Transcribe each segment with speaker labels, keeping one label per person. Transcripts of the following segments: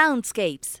Speaker 1: Soundscapes.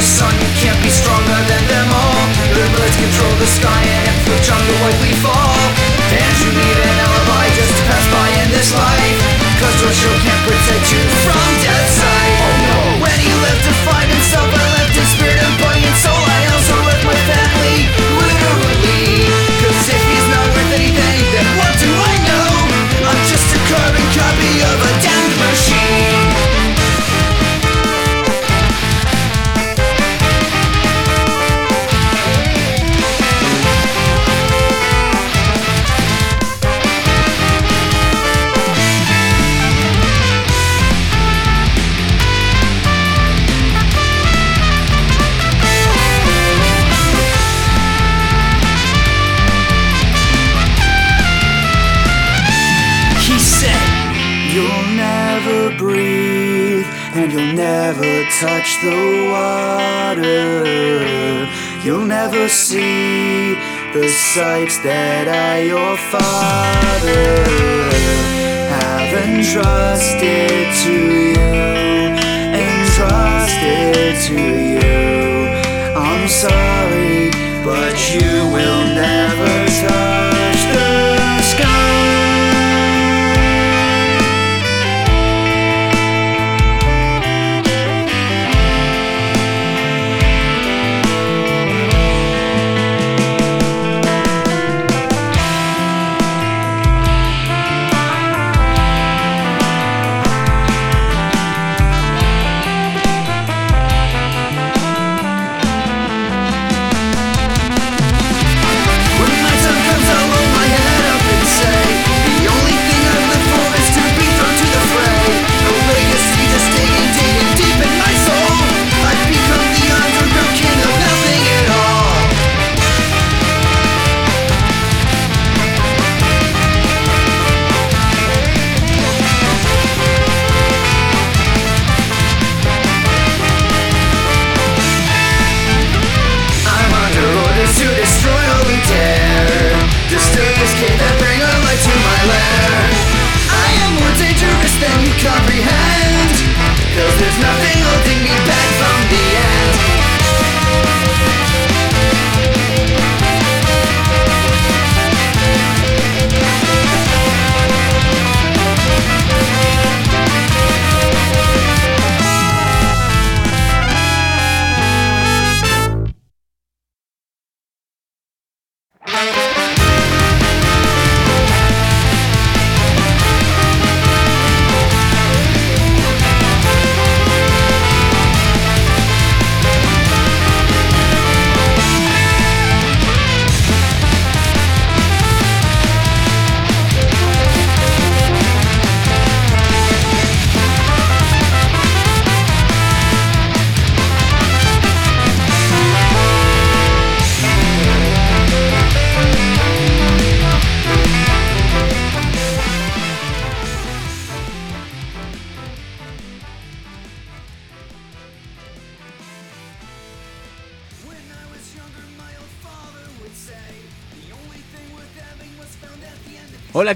Speaker 1: the sun You can't be stronger than them all. Their blades control the sky And if the jungle white we fall. And you need an alibi just to pass by in this life. Cause your show can't protect you from death's sight. Oh no When you lived to fight
Speaker 2: that I, your father, have entrusted to you, entrusted to you. I'm sorry, but you will never touch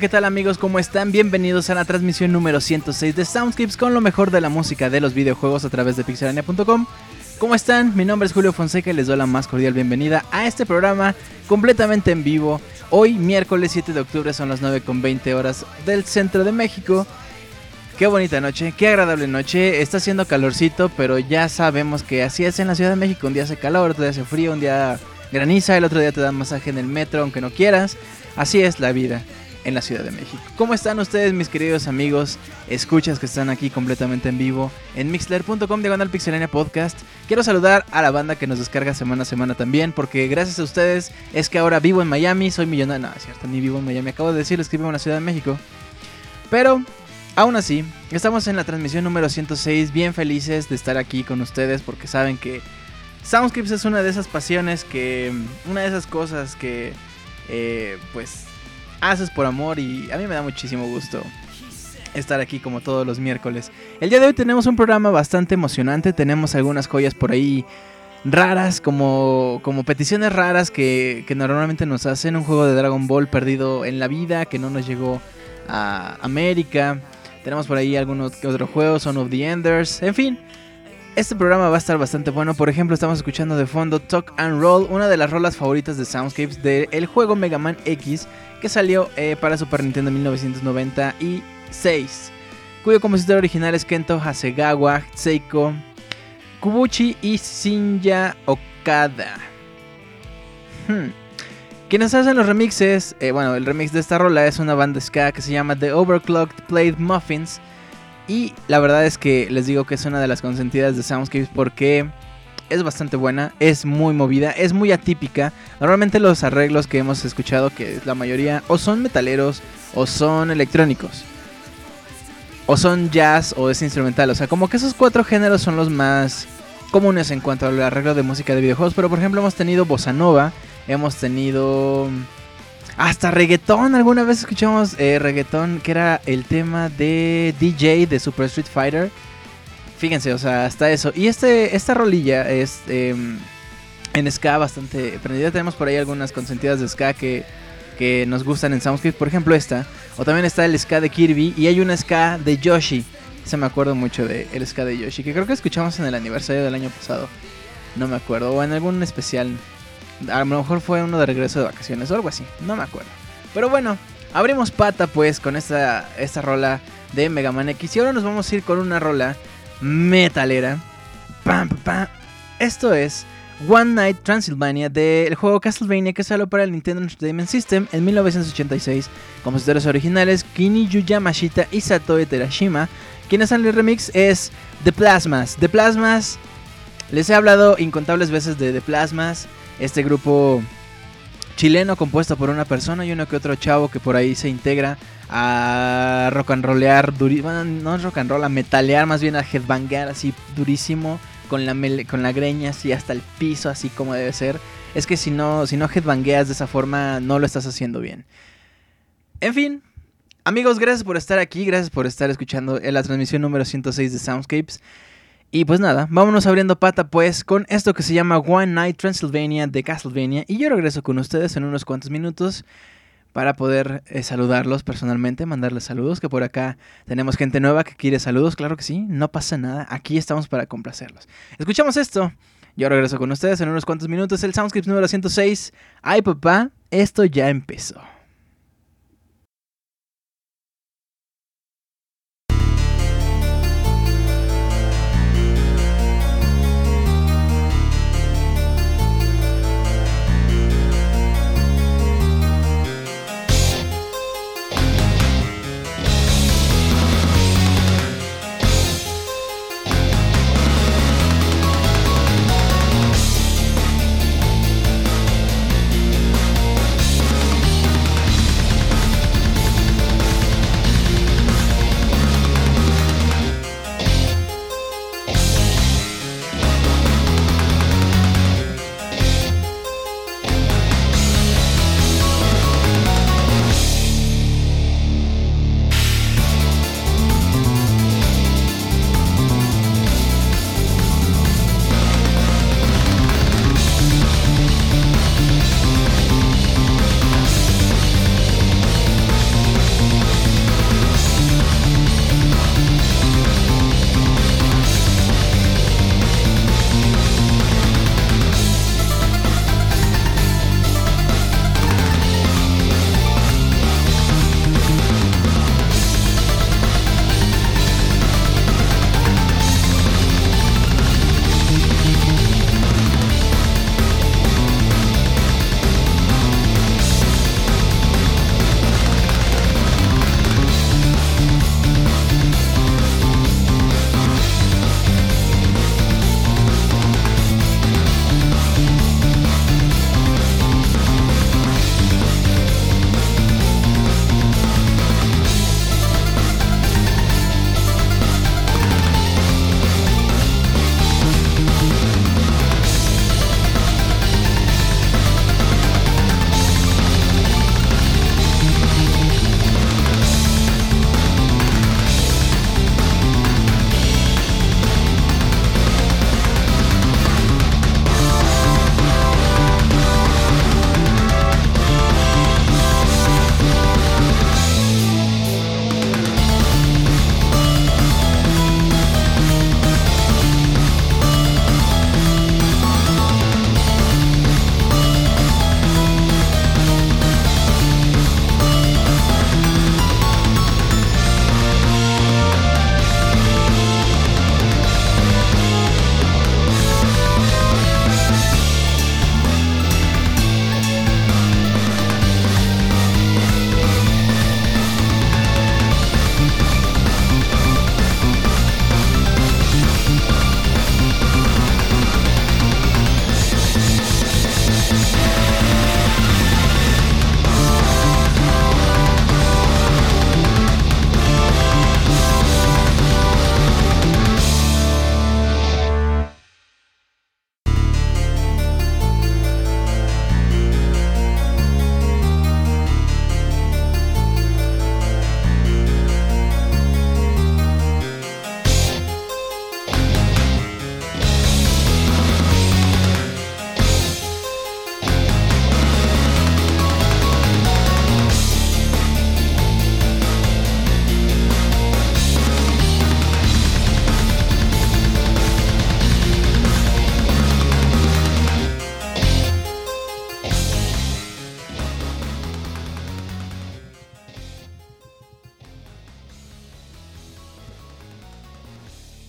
Speaker 3: ¿qué tal amigos? ¿Cómo están? Bienvenidos a la transmisión número 106 de Soundscapes con lo mejor de la música de los videojuegos a través de pixelania.com. ¿Cómo están? Mi nombre es Julio Fonseca y les doy la más cordial bienvenida a este programa completamente en vivo. Hoy, miércoles 7 de octubre, son las 9.20 horas del centro de México. Qué bonita noche, qué agradable noche. Está haciendo calorcito, pero ya sabemos que así es en la Ciudad de México. Un día hace calor, otro día hace frío, un día graniza, el otro día te dan masaje en el metro, aunque no quieras. Así es la vida en la Ciudad de México. ¿Cómo están ustedes, mis queridos amigos? Escuchas que están aquí completamente en vivo en mixler.com diagonal pixelania podcast. Quiero saludar a la banda que nos descarga semana a semana también, porque gracias a ustedes es que ahora vivo en Miami, soy millonario. No, es cierto, ni vivo en Miami. Acabo de decirles que vivo en la Ciudad de México. Pero Aún así, estamos en la transmisión número 106, bien felices de estar aquí con ustedes porque saben que Soundscripts es una de esas pasiones que, una de esas cosas que, eh, pues, haces por amor y a mí me da muchísimo gusto estar aquí como todos los miércoles. El día de hoy tenemos un programa bastante emocionante, tenemos algunas joyas por ahí raras, como, como peticiones raras que, que normalmente nos hacen, un juego de Dragon Ball perdido en la vida que no nos llegó a América. Tenemos por ahí algunos otros juegos, Son of the Enders, en fin. Este programa va a estar bastante bueno. Por ejemplo, estamos escuchando de fondo Talk and Roll, una de las rolas favoritas de Soundscapes del juego Mega Man X que salió eh, para Super Nintendo en 1996, cuyo compositor original es Kento Hasegawa, Seiko Kubuchi y Shinya Okada. Hmm. Quienes hacen los remixes, eh, bueno, el remix de esta rola es una banda ska que se llama The Overclocked Played Muffins. Y la verdad es que les digo que es una de las consentidas de Soundscapes porque es bastante buena, es muy movida, es muy atípica. Normalmente los arreglos que hemos escuchado, que la mayoría o son metaleros o son electrónicos. O son jazz o es instrumental. O sea, como que esos cuatro géneros son los más comunes en cuanto al arreglo de música de videojuegos. Pero por ejemplo hemos tenido bossa nova, hemos tenido hasta reggaetón. Alguna vez escuchamos eh, reggaetón que era el tema de DJ de Super Street Fighter. Fíjense, o sea, hasta eso. Y este, esta rolilla es em, en ska bastante prendida. Tenemos por ahí algunas consentidas de ska que, que nos gustan en Soundscape. Por ejemplo, esta. O también está el ska de Kirby. Y hay una ska de Yoshi. Se me acuerdo mucho de el ska de Yoshi. Que creo que escuchamos en el aniversario del año pasado. No me acuerdo. O en algún especial. A lo mejor fue uno de regreso de vacaciones o algo así. No me acuerdo. Pero bueno, abrimos pata pues con esta, esta rola de Mega Man X. Y ahora nos vamos a ir con una rola metalera. Pam, pam. Esto es One Night Transylvania del juego Castlevania que salió para el Nintendo Entertainment System en 1986. Compositores originales Kiniyu Yamashita y Satoe Terashima. Quienes hacen el remix es The Plasmas. The Plasmas, les he hablado incontables veces de The Plasmas, este grupo chileno compuesto por una persona y uno que otro chavo que por ahí se integra a rock and rollear, bueno, no rock and roll, a metalear, más bien a headbanguear así durísimo, con la, con la greña así hasta el piso, así como debe ser. Es que si no, si no headbangueas de esa forma, no lo estás haciendo bien. En fin, amigos, gracias por estar aquí, gracias por estar escuchando la transmisión número 106 de Soundscapes. Y pues nada, vámonos abriendo pata pues con esto que se llama One Night Transylvania de Castlevania. Y yo regreso con ustedes en unos cuantos minutos para poder eh, saludarlos personalmente, mandarles saludos, que por acá tenemos gente nueva que quiere saludos, claro que sí, no pasa nada, aquí estamos para complacerlos. Escuchamos esto, yo regreso con ustedes en unos cuantos minutos, el Soundscript número 106. Ay papá, esto ya empezó.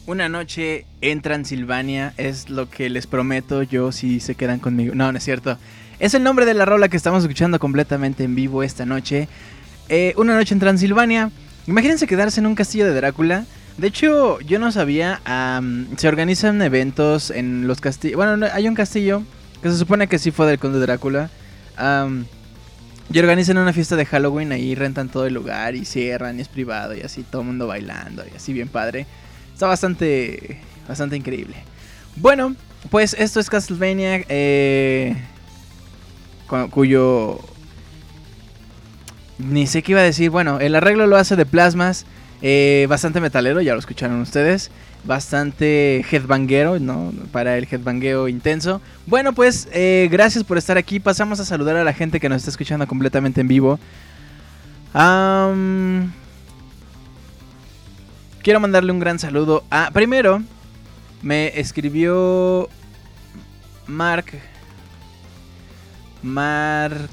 Speaker 3: Una noche en Transilvania es lo que les prometo yo si se quedan conmigo. No, no es cierto. Es el nombre de la rola que estamos escuchando completamente en vivo esta noche. Eh, una noche en Transilvania. Imagínense quedarse en un castillo de Drácula. De hecho, yo no sabía. se organizan eventos en los castillos. Bueno, no, hay un castillo que se supone que sí fue del conde Drácula. y organizan una fiesta de Halloween. Ahí rentan todo el lugar y cierran y es privado y así todo el mundo bailando y así bien padre. Está bastante, bastante increíble. Bueno, pues esto es Castlevania, eh, cu- cuyo... Ni sé qué iba a decir. Bueno, el arreglo lo hace de plasmas. eh, bastante metalero, ya lo escucharon ustedes. Bastante headbanguero, ¿no? Para el headbangueo intenso. Bueno, pues eh, gracias por estar aquí. Pasamos a saludar a la gente que nos está escuchando completamente en vivo. Quiero mandarle un gran saludo a... Primero, me escribió Mark. Mark.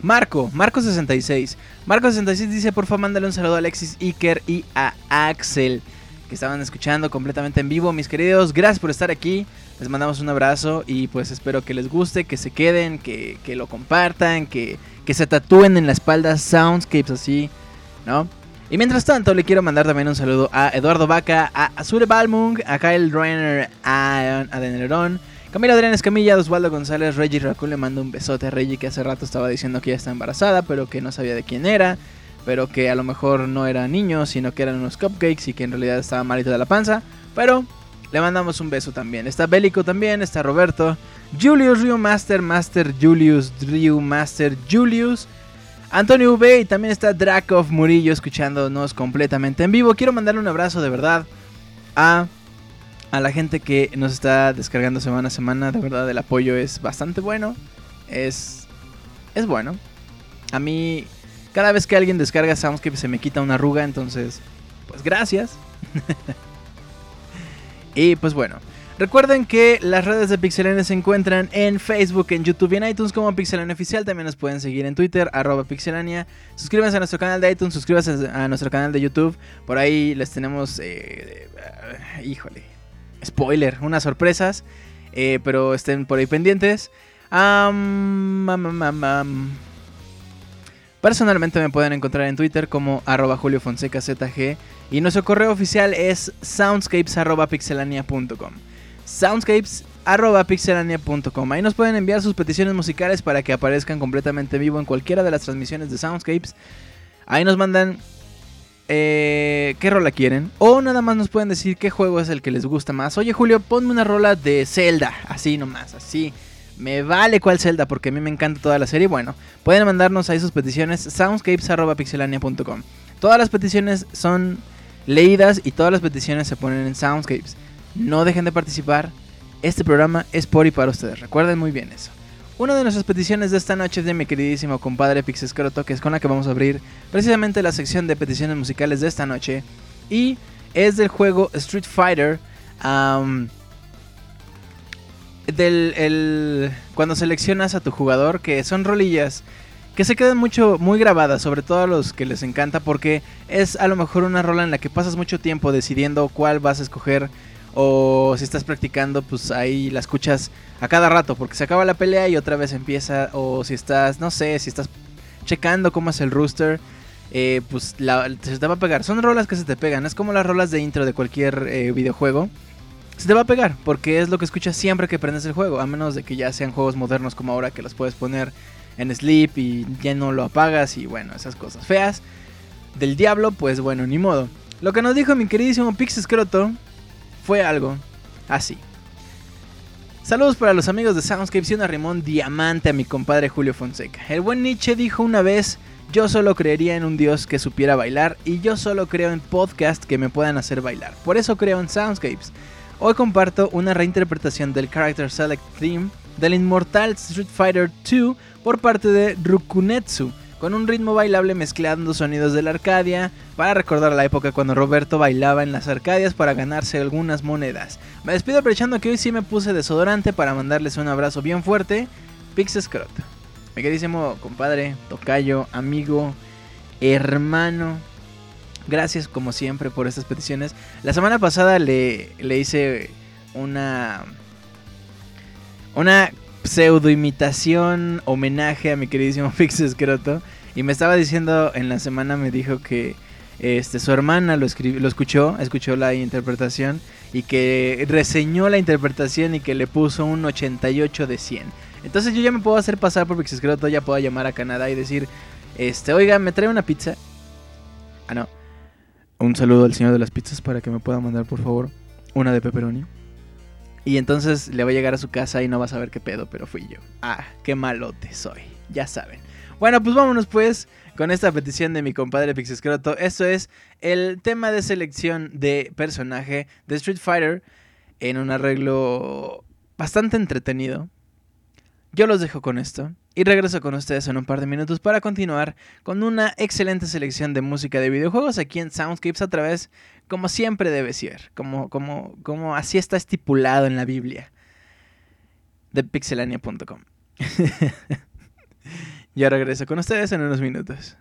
Speaker 3: Marco, Marco66. Marco66 dice, por favor, mándale un saludo a Alexis Iker y a Axel, que estaban escuchando completamente en vivo. Mis queridos, gracias por estar aquí. Les mandamos un abrazo y pues espero que les guste, que se queden, que, que lo compartan, que, que se tatúen en la espalda soundscapes así, ¿no? Y mientras tanto, le quiero mandar también un saludo a Eduardo Vaca, a Azure Balmung, a Kyle Reiner, a Adenerón, Camila Adrián Escamilla, Osvaldo González, Reggie Raccoon le mando un besote a Reggie que hace rato estaba diciendo que ya está embarazada, pero que no sabía de quién era, pero que a lo mejor no era niño, sino que eran unos cupcakes y que en realidad estaba malito de la panza, pero le mandamos un beso también. Está Bélico también, está Roberto, Julius Ryu Master, Master Julius, Ryu Master Julius, Antonio V y también está Drakov Murillo escuchándonos completamente en vivo. Quiero mandarle un abrazo de verdad a, a la gente que nos está descargando semana a semana. De verdad el apoyo es bastante bueno. Es, es bueno. A mí, cada vez que alguien descarga Soundscape se me quita una arruga. Entonces, pues gracias. y pues bueno. Recuerden que las redes de Pixelania se encuentran en Facebook, en YouTube y en iTunes como Pixelania Oficial. También nos pueden seguir en Twitter, arroba Pixelania. Suscríbanse a nuestro canal de iTunes, suscríbanse a nuestro canal de YouTube. Por ahí les tenemos, eh, eh, híjole, spoiler, unas sorpresas. eh, pero estén por ahí pendientes. Personalmente me pueden encontrar en Twitter como arroba Julio Fonseca ZG y nuestro correo oficial es soundscapes.pixelania.com soundscapes.pixelania.com Ahí nos pueden enviar sus peticiones musicales para que aparezcan completamente vivo en cualquiera de las transmisiones de Soundscapes. Ahí nos mandan eh, qué rola quieren o nada más nos pueden decir qué juego es el que les gusta más. Oye Julio, ponme una rola de Zelda, así nomás, así. Me vale cuál Zelda porque a mí me encanta toda la serie. Bueno, pueden mandarnos ahí sus peticiones soundscapes.pixelania.com. Todas las peticiones son leídas y todas las peticiones se ponen en Soundscapes. No dejen de participar. Este programa es por y para ustedes. Recuerden muy bien eso. Una de nuestras peticiones de esta noche es de mi queridísimo compadre Pixescroto, que es con la que vamos a abrir precisamente la sección de peticiones musicales de esta noche. Y es del juego Street Fighter. del el, cuando seleccionas a tu jugador, que son rolillas que se quedan mucho, muy grabadas, sobre todo a los que les encanta, porque es a lo mejor una rola en la que pasas mucho tiempo decidiendo cuál vas a escoger. O si estás practicando, pues ahí la escuchas a cada rato, porque se acaba la pelea y otra vez empieza. O si estás, no sé, si estás checando cómo es el rooster, eh, pues la- se te va a pegar. Son rolas que se te pegan, es como las rolas de intro de cualquier eh, videojuego. Se te va a pegar, porque es lo que escuchas siempre que prendes el juego, a menos de que ya sean juegos modernos como ahora que los puedes poner en sleep y ya no lo apagas y bueno, esas cosas feas. Del diablo, pues bueno, ni modo. Lo que nos dijo mi queridísimo Pixescroto fue algo así. Saludos para los amigos de Soundscapes y un arrimón diamante a mi compadre Julio Fonseca. El buen Nietzsche dijo una vez, yo solo creería en un dios que supiera bailar y yo solo creo en podcasts que me puedan hacer bailar. Por eso creo en Soundscapes. Hoy comparto una reinterpretación del Character Select Theme del inmortal Street Fighter 2 por parte de Rukunetsu, con un ritmo bailable mezclando sonidos de la Arcadia para recordar la época cuando Roberto bailaba en las Arcadias para ganarse algunas monedas. Me despido aprovechando que hoy sí me puse desodorante para mandarles un abrazo bien fuerte. Pixescrot. Mi queridísimo compadre, tocayo, amigo, hermano, Gracias como siempre por estas peticiones. La semana pasada le, le hice una... Una pseudo imitación, homenaje a mi queridísimo Fix Escroto. Y me estaba diciendo en la semana, me dijo que este, su hermana lo, lo escuchó, escuchó la interpretación y que reseñó la interpretación y que le puso un 88 de 100. Entonces yo ya me puedo hacer pasar por Pixescroto, ya puedo llamar a Canadá y decir, este, oiga, ¿me trae una pizza? Ah, no. Un saludo al señor de las pizzas para que me pueda mandar, por favor, una de pepperoni. Y entonces le va a llegar a su casa y no va a saber qué pedo, pero fui yo. Ah, qué malote soy, ya saben. Bueno, pues vámonos pues con esta petición de mi compadre Pixescroto. Esto es el tema de selección de personaje de Street Fighter en un arreglo bastante entretenido. Yo los dejo con esto y regreso con ustedes en un par de minutos para continuar con una excelente selección de música de videojuegos aquí en Soundscapes a través, como siempre debe ser, como, como, como así está estipulado en la Biblia de pixelania.com. Yo regreso con ustedes en unos minutos.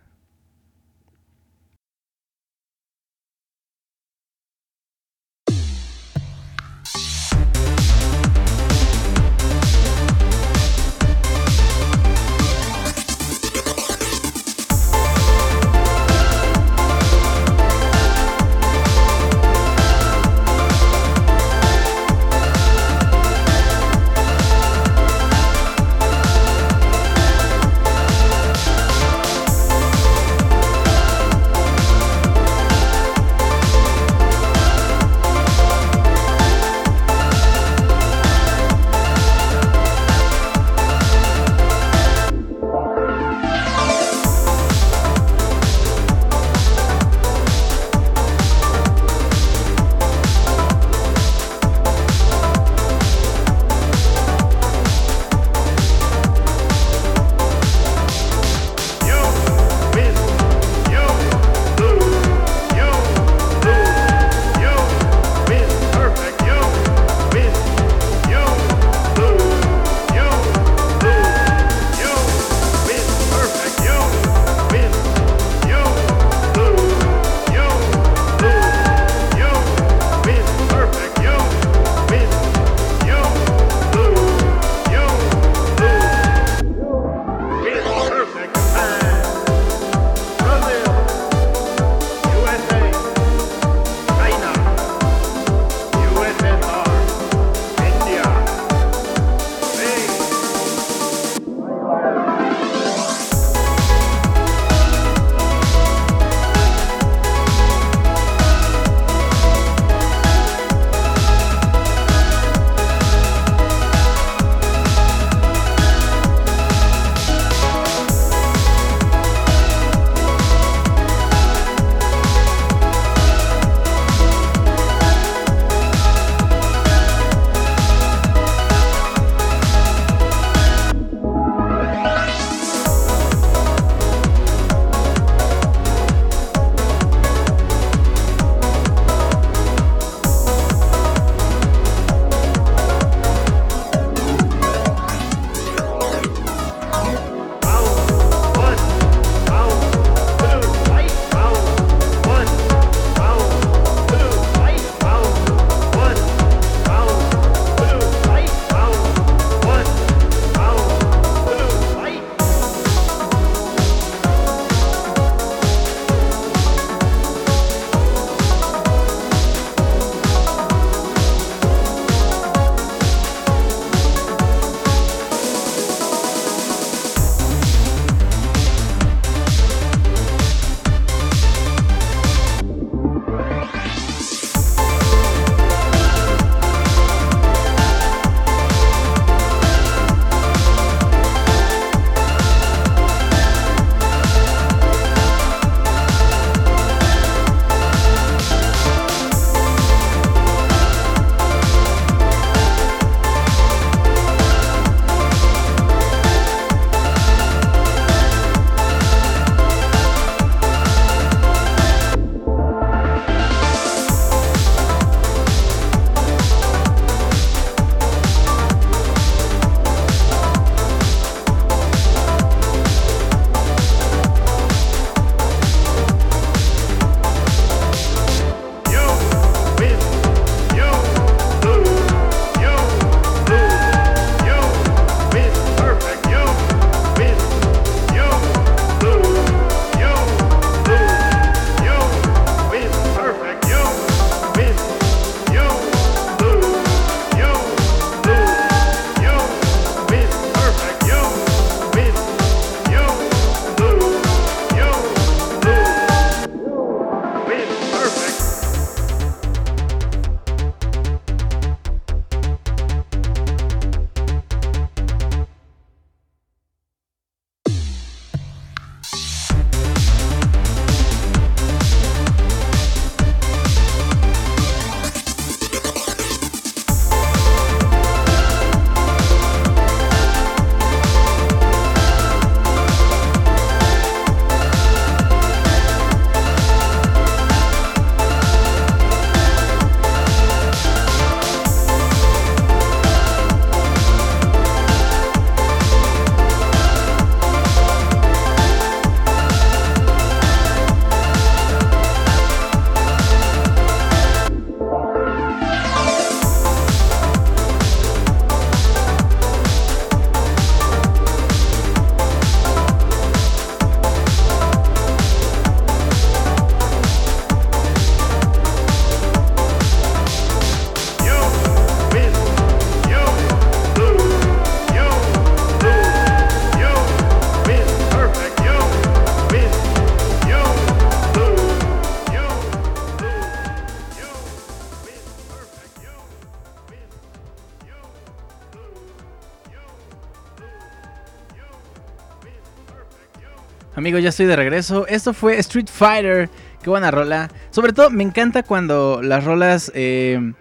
Speaker 3: Amigos, ya estoy de regreso. Esto fue Street Fighter. Qué buena rola. Sobre todo me encanta cuando las rolas eh,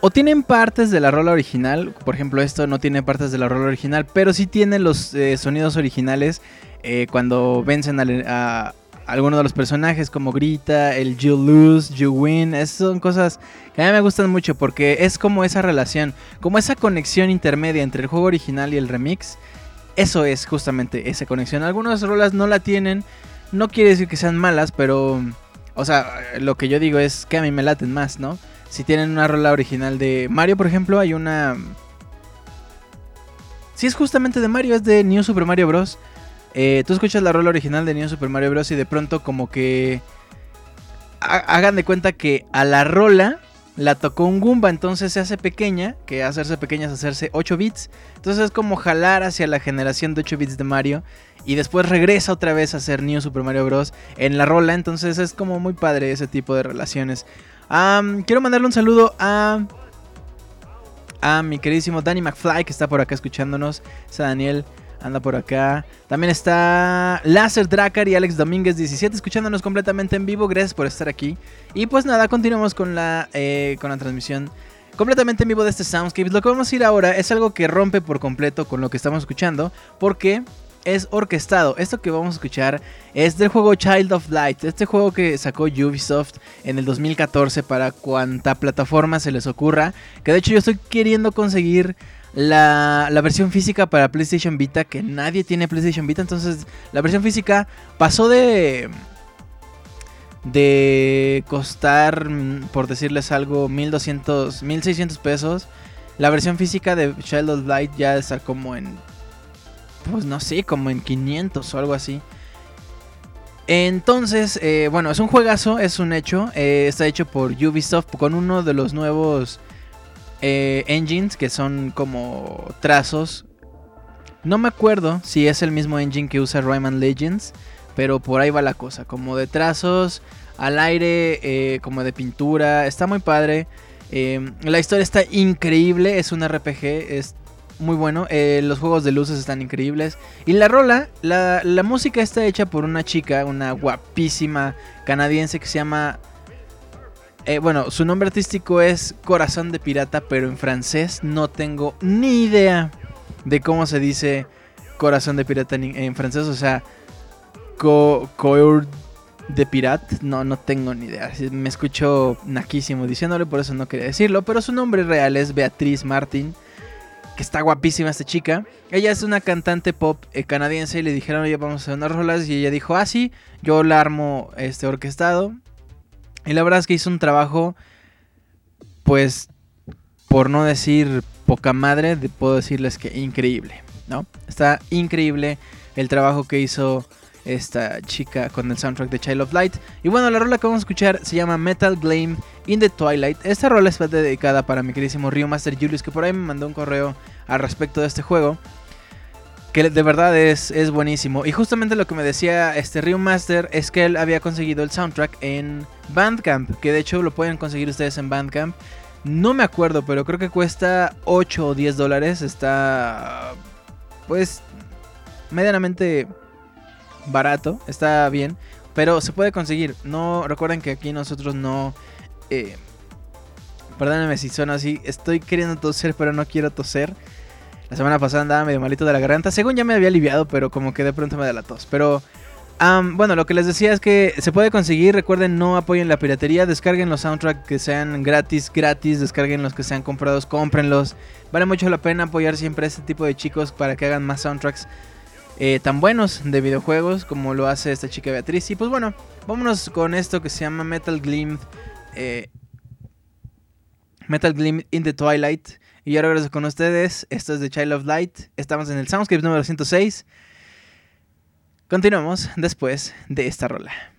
Speaker 3: o tienen partes de la rola original. Por ejemplo, esto no tiene partes de la rola original, pero sí tiene los eh, sonidos originales eh, cuando vencen a, alguno de los personajes, como grita, el you lose, you win. Esas son cosas que a mí me gustan mucho porque es como esa relación, como esa conexión intermedia entre el juego original y el remix. Eso es justamente esa conexión. Algunas rolas no la tienen. No quiere decir que sean malas, pero. O sea, lo que yo digo es que a mí me laten más, ¿no? Si tienen una rola original de Mario, por ejemplo, hay una. Si es justamente de Mario, es de New Super Mario Bros. Eh, tú escuchas la rola original de New Super Mario Bros. y de pronto, como que. ha- Hagan de cuenta que a la rola la tocó un Goomba, entonces se hace pequeña, que hacerse pequeña es hacerse 8 bits. Entonces es como jalar hacia la generación de 8 bits de Mario y después regresa otra vez a hacer New Super Mario Bros. en la rola, entonces es como muy padre ese tipo de relaciones. Quiero mandarle un saludo a a mi queridísimo Danny McFly que está por acá escuchándonos. Está Daniel, anda por acá. También está Láser Dracar y Alex Domínguez 17 escuchándonos completamente en vivo. Gracias por estar aquí. Y pues nada, continuamos con la, eh, con la transmisión completamente en vivo de este Soundscapes. Lo que vamos a ir ahora es algo que rompe por completo con lo que estamos escuchando. Porque es orquestado. Esto que vamos a escuchar es del juego Child of Light. Este juego que sacó Ubisoft en el 2014 para cuanta plataforma se les ocurra. Que de hecho yo estoy queriendo conseguir la, la versión física para PlayStation Vita. Que nadie tiene PlayStation Vita. Entonces la versión física pasó de... De costar, mm, por decirles algo, 1200, 1600 pesos. La versión física de Child of Light ya está como en pues no sé, como en 500 o algo así. Entonces, eh, bueno, es un juegazo, es un hecho. eh, está hecho por Ubisoft con uno de los nuevos eh, engines que son como trazos. No me acuerdo si es el mismo engine que usa Rayman Legends, pero por ahí va la cosa. Como de trazos al aire, eh, como de pintura. Está muy padre. eh, la historia está increíble, es un RPG, es muy bueno. los juegos de luces están increíbles. Y la rola, la, la música está hecha por una chica, una guapísima canadiense que se llama... eh, bueno, su nombre artístico es Corazón de Pirata, pero en francés no tengo ni idea de cómo se dice Corazón de Pirata en, francés. O sea, co, coeur de Pirat, no, no tengo ni idea. Me escucho naquísimo diciéndole, por eso no quería decirlo. Pero su nombre real es Beatriz Martin que está guapísima esta chica. Ella es una cantante pop eh, canadiense y le dijeron, oye, vamos a hacer unas rolas. Y ella dijo, ah, sí, yo la armo este orquestado. Y la verdad es que hizo un trabajo, pues, por no decir poca madre, puedo decirles que increíble, ¿no? Está increíble el trabajo que hizo esta chica con el soundtrack de Child of Light. Y bueno, la rola que vamos a escuchar se llama Metal Glame in the Twilight. Esta rola está dedicada para mi queridísimo Rio Master Julius, que por ahí me mandó un correo al respecto de este juego. Que de verdad es, es buenísimo. Y justamente lo que me decía este Master es que él había conseguido el soundtrack en Bandcamp. Que de hecho lo pueden conseguir ustedes en Bandcamp. No me acuerdo, pero creo que cuesta 8 o 10 dólares. Está pues medianamente barato, está bien, pero se puede conseguir. No recuerden que aquí nosotros no eh, perdónenme si suena así, estoy queriendo toser, pero no quiero toser. La semana pasada andaba medio malito de la garganta, según ya me había aliviado, pero como que de pronto me da la tos. Pero bueno, lo que les decía es que se puede conseguir, recuerden, no apoyen la piratería, descarguen los soundtracks que sean gratis, gratis, descarguen los que sean comprados, cómprenlos. Vale mucho la pena apoyar siempre a este tipo de chicos para que hagan más soundtracks eh, tan buenos de videojuegos como lo hace esta chica Beatriz. Y pues bueno, vámonos con esto que se llama Metal Gleam. eh, Metal Gleam in the Twilight. Y ahora regreso con ustedes. Esto es de Child of Light. Estamos en el Soundscape número 106. Continuamos después de esta rola.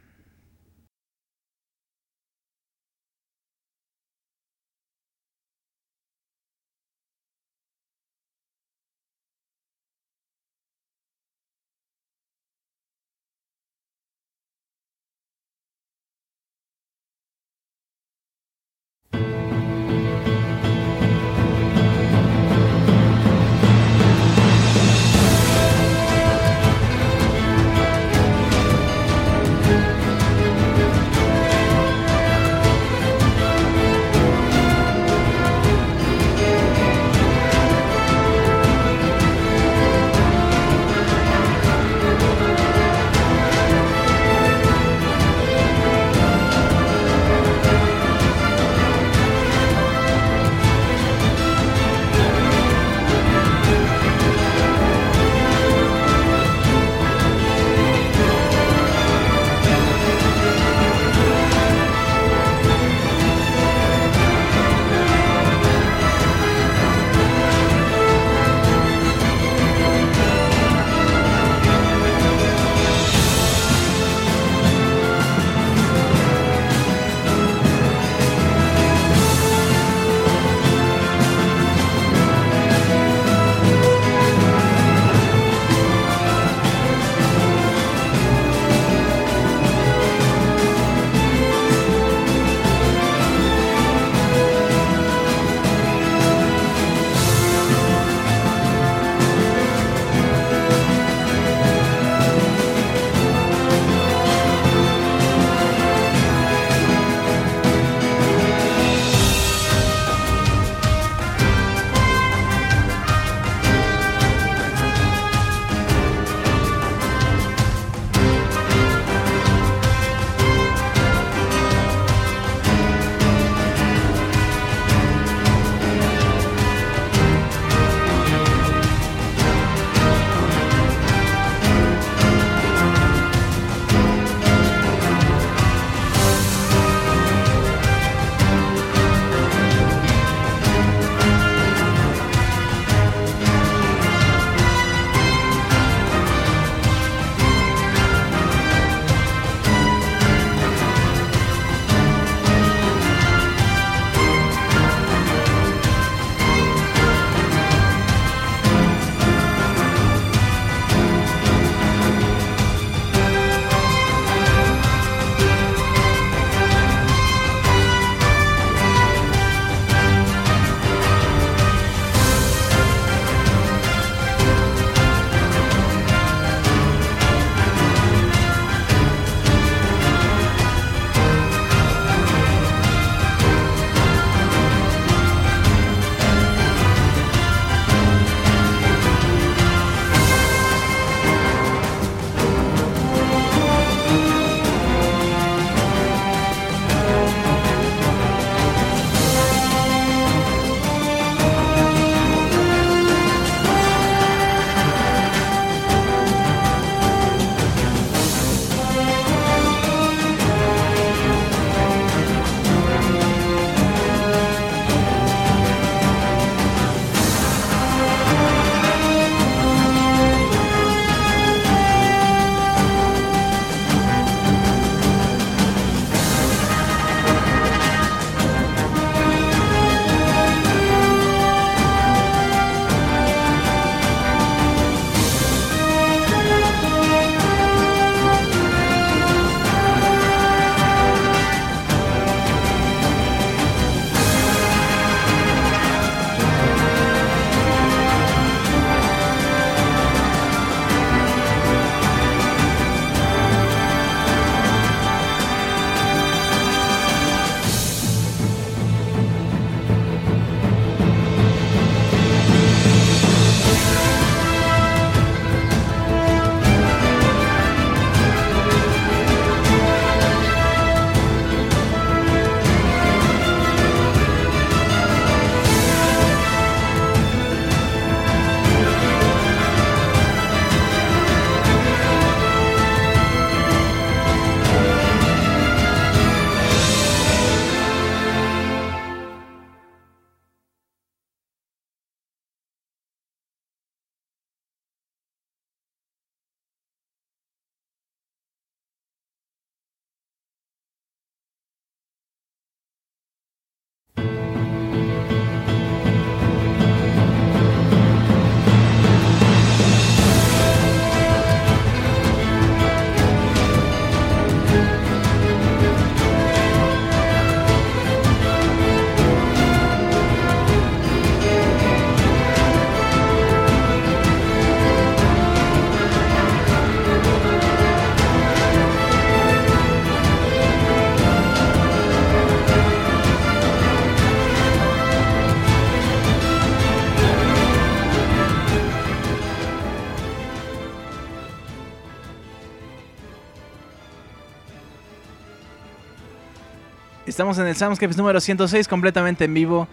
Speaker 3: Estamos en el Soundscapes número 106 completamente en vivo.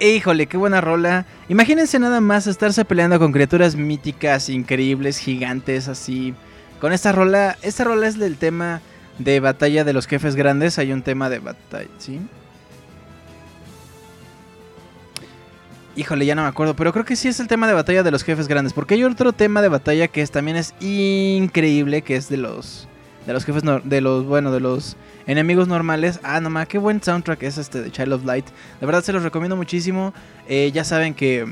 Speaker 3: Híjole, qué buena rola. Imagínense nada más estarse peleando con criaturas míticas, increíbles, gigantes, así. Con esta rola, esta rola es del tema de batalla de los jefes grandes. Hay un tema de batalla, ¿sí? Híjole, ya no me acuerdo, pero creo que sí es el tema de batalla de los jefes grandes, porque hay otro tema de batalla que es, también es increíble, que es de los de los jefes de los bueno, de los enemigos normales. Ah, no más, qué buen soundtrack es este de Child of Light. De verdad se los recomiendo muchísimo. Eh, ya saben que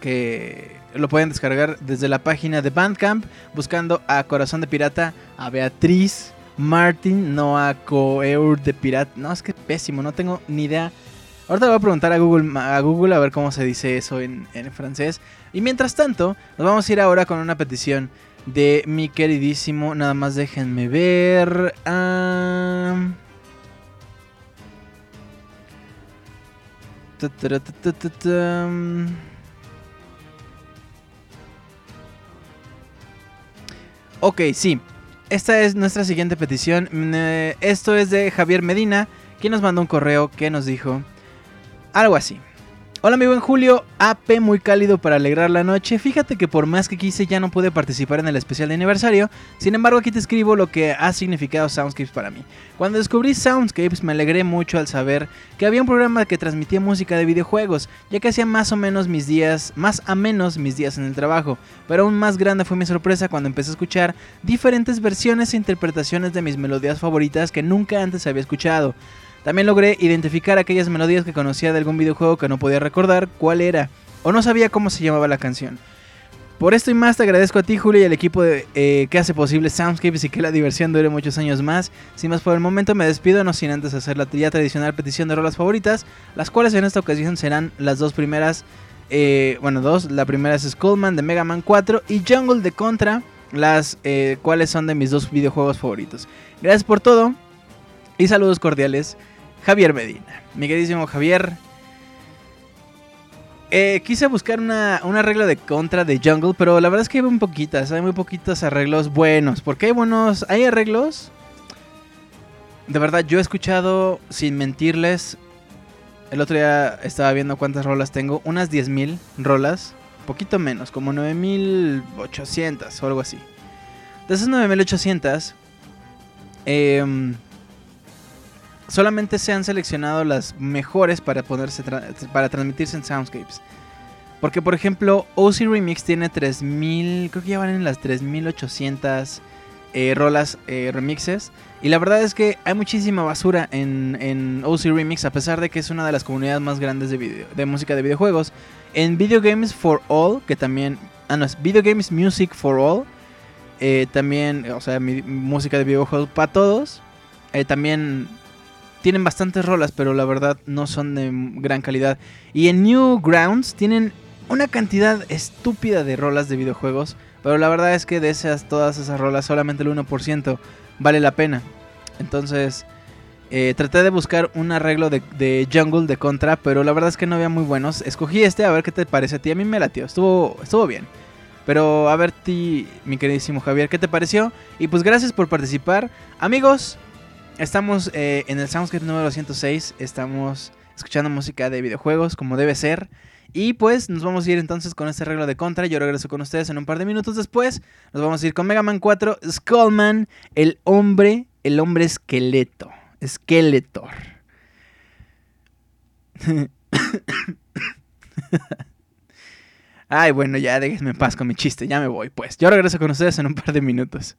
Speaker 3: que lo pueden descargar desde la página de Bandcamp buscando a Corazón de Pirata, a Beatriz Martin, no a Coeur de Pirata. No, es que pésimo, no tengo ni idea Ahorita voy a preguntar a Google, a Google a ver cómo se dice eso en, francés. Y mientras tanto, nos vamos a ir ahora con una petición de mi queridísimo. Nada más déjenme ver. Ok, sí. Esta es nuestra siguiente petición. Eh, esto es de Javier Medina, quien nos mandó un correo que nos dijo... Algo así. Hola mi buen Julio, AP muy cálido para alegrar la noche. Fíjate que por más que quise ya no pude participar en el especial de aniversario. Sin embargo aquí te escribo lo que ha significado Soundscapes para mí. Cuando descubrí Soundscapes me alegré mucho al saber que había un programa que transmitía música de videojuegos, ya que hacía más o menos mis días, más a menos mis días en el trabajo. Pero aún más grande fue mi sorpresa cuando empecé a escuchar diferentes versiones e interpretaciones de mis melodías favoritas que nunca antes había escuchado. También logré identificar aquellas melodías que conocía de algún videojuego que no podía recordar cuál era o no sabía cómo se llamaba la canción. Por esto y más te agradezco a ti Julio y al equipo de, eh, que hace posible Soundscapes y que la diversión dure muchos años más. Sin más por el momento me despido, no sin antes hacer la ya tradicional petición de rolas favoritas, las cuales en esta ocasión serán las dos primeras, eh, bueno dos, la primera es Skullman de Mega Man 4 y Jungle de Contra, las eh, cuales son de mis dos videojuegos favoritos. Gracias por todo y saludos cordiales. Javier Medina. Mi queridísimo Javier. Eh, quise buscar una, un arreglo de contra de Jungle, pero la verdad es que hay muy poquitas, hay muy poquitos arreglos buenos. Porque hay buenos, hay arreglos. De verdad, yo he escuchado, sin mentirles, el otro día estaba viendo cuántas rolas tengo, unas 10.000 rolas, poquito menos, como 9.800 o algo así. De esas 9.800, eh, solamente se han seleccionado las mejores para ponerse para transmitirse en Soundscapes. Porque por ejemplo, OC Remix tiene 3000, creo que ya van en las 3800 eh, rolas eh, remixes. Y la verdad es que hay muchísima basura en, en, OC Remix, a pesar de que es una de las comunidades más grandes de, video, de música de videojuegos. En Video Games for All, que también... Ah, no, es Video Games Music for All. Eh, también, o sea, música de videojuegos para todos. también tienen bastantes rolas, pero la verdad no son de gran calidad. Y en Newgrounds tienen una cantidad estúpida de rolas de videojuegos, pero la verdad es que de esas, todas esas rolas, solamente el 1% vale la pena. Entonces, eh, traté de buscar un arreglo de, Jungle de Contra, pero la verdad es que no había muy buenos. Escogí este, a ver qué te parece a ti. A mí me latió, estuvo, estuvo bien. Pero a ver ti, mi queridísimo Javier, ¿qué te pareció? Y pues gracias por participar. Amigos, Estamos eh, en el Soundscape número 106. Estamos escuchando música de videojuegos como debe ser. Y pues nos vamos a ir entonces con este arreglo de contra. Yo regreso con ustedes en un par de minutos después. Nos vamos a ir con Mega Man 4, Skullman, el hombre, el hombre esqueleto. Skeletor. Ay, bueno, ya déjenme en paz con mi chiste. Ya me voy, pues. Yo regreso con ustedes en un par de minutos.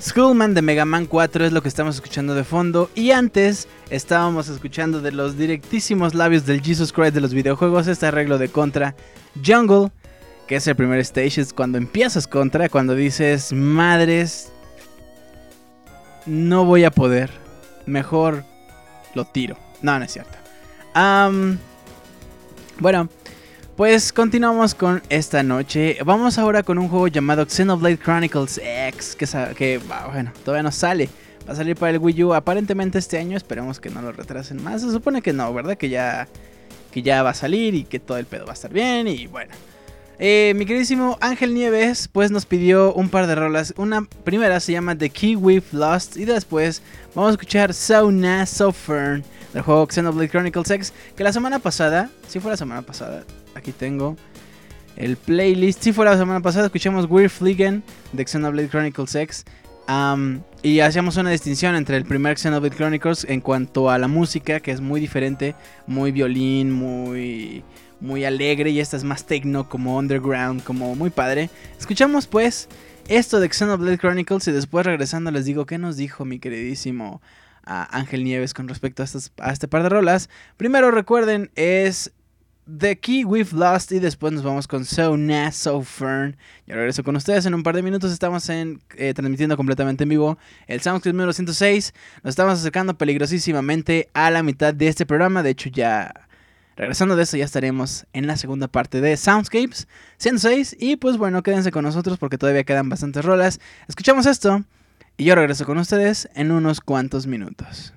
Speaker 3: Schoolman de Mega Man 4 es lo que estamos escuchando de fondo. Y antes estábamos escuchando de los directísimos labios del Jesus Christ de los videojuegos este arreglo de Contra Jungle, que es el primer stage, es cuando empiezas Contra, cuando dices, madres, no voy a poder, mejor lo tiro. No, no es cierto. Bueno, pues continuamos con esta noche. Vamos ahora con un juego llamado Xenoblade Chronicles X, que, bueno, todavía no sale. Va a salir para el Wii U aparentemente este año. Esperemos que no lo retrasen más. Se supone que no, ¿verdad? Que ya, que ya va a salir y que todo el pedo va a estar bien. Y bueno. Eh, mi queridísimo Ángel Nieves, pues nos pidió un par de rolas. Una primera se llama The Key We've Lost. Y después vamos a escuchar So Nah So Fern del juego Xenoblade Chronicles X. Que la semana pasada, sí fue la semana pasada, aquí tengo el playlist. Sí fue la semana pasada, escuchamos Weird Fliegen de Xenoblade Chronicles X. Y hacíamos una distinción entre el primer Xenoblade Chronicles en cuanto a la música, que es muy diferente, muy violín, muy, muy alegre, y esta es más techno, como underground, como muy padre. Escuchamos pues esto de Xenoblade Chronicles y después regresando les digo qué nos dijo mi queridísimo ah, Ángel Nieves con respecto a, estas- a este par de rolas. Primero recuerden es The Key We've Lost y después nos vamos con So Nah So Fern. Yo regreso con ustedes en un par de minutos. Estamos en, eh, transmitiendo completamente en vivo el Soundscript número 106. Nos estamos acercando peligrosísimamente a la mitad de este programa. De hecho, ya regresando de eso, ya estaremos en la segunda parte de Soundscapes 106. Y pues bueno, quédense con nosotros porque todavía quedan bastantes rolas. Escuchamos esto y yo regreso con ustedes en unos cuantos minutos.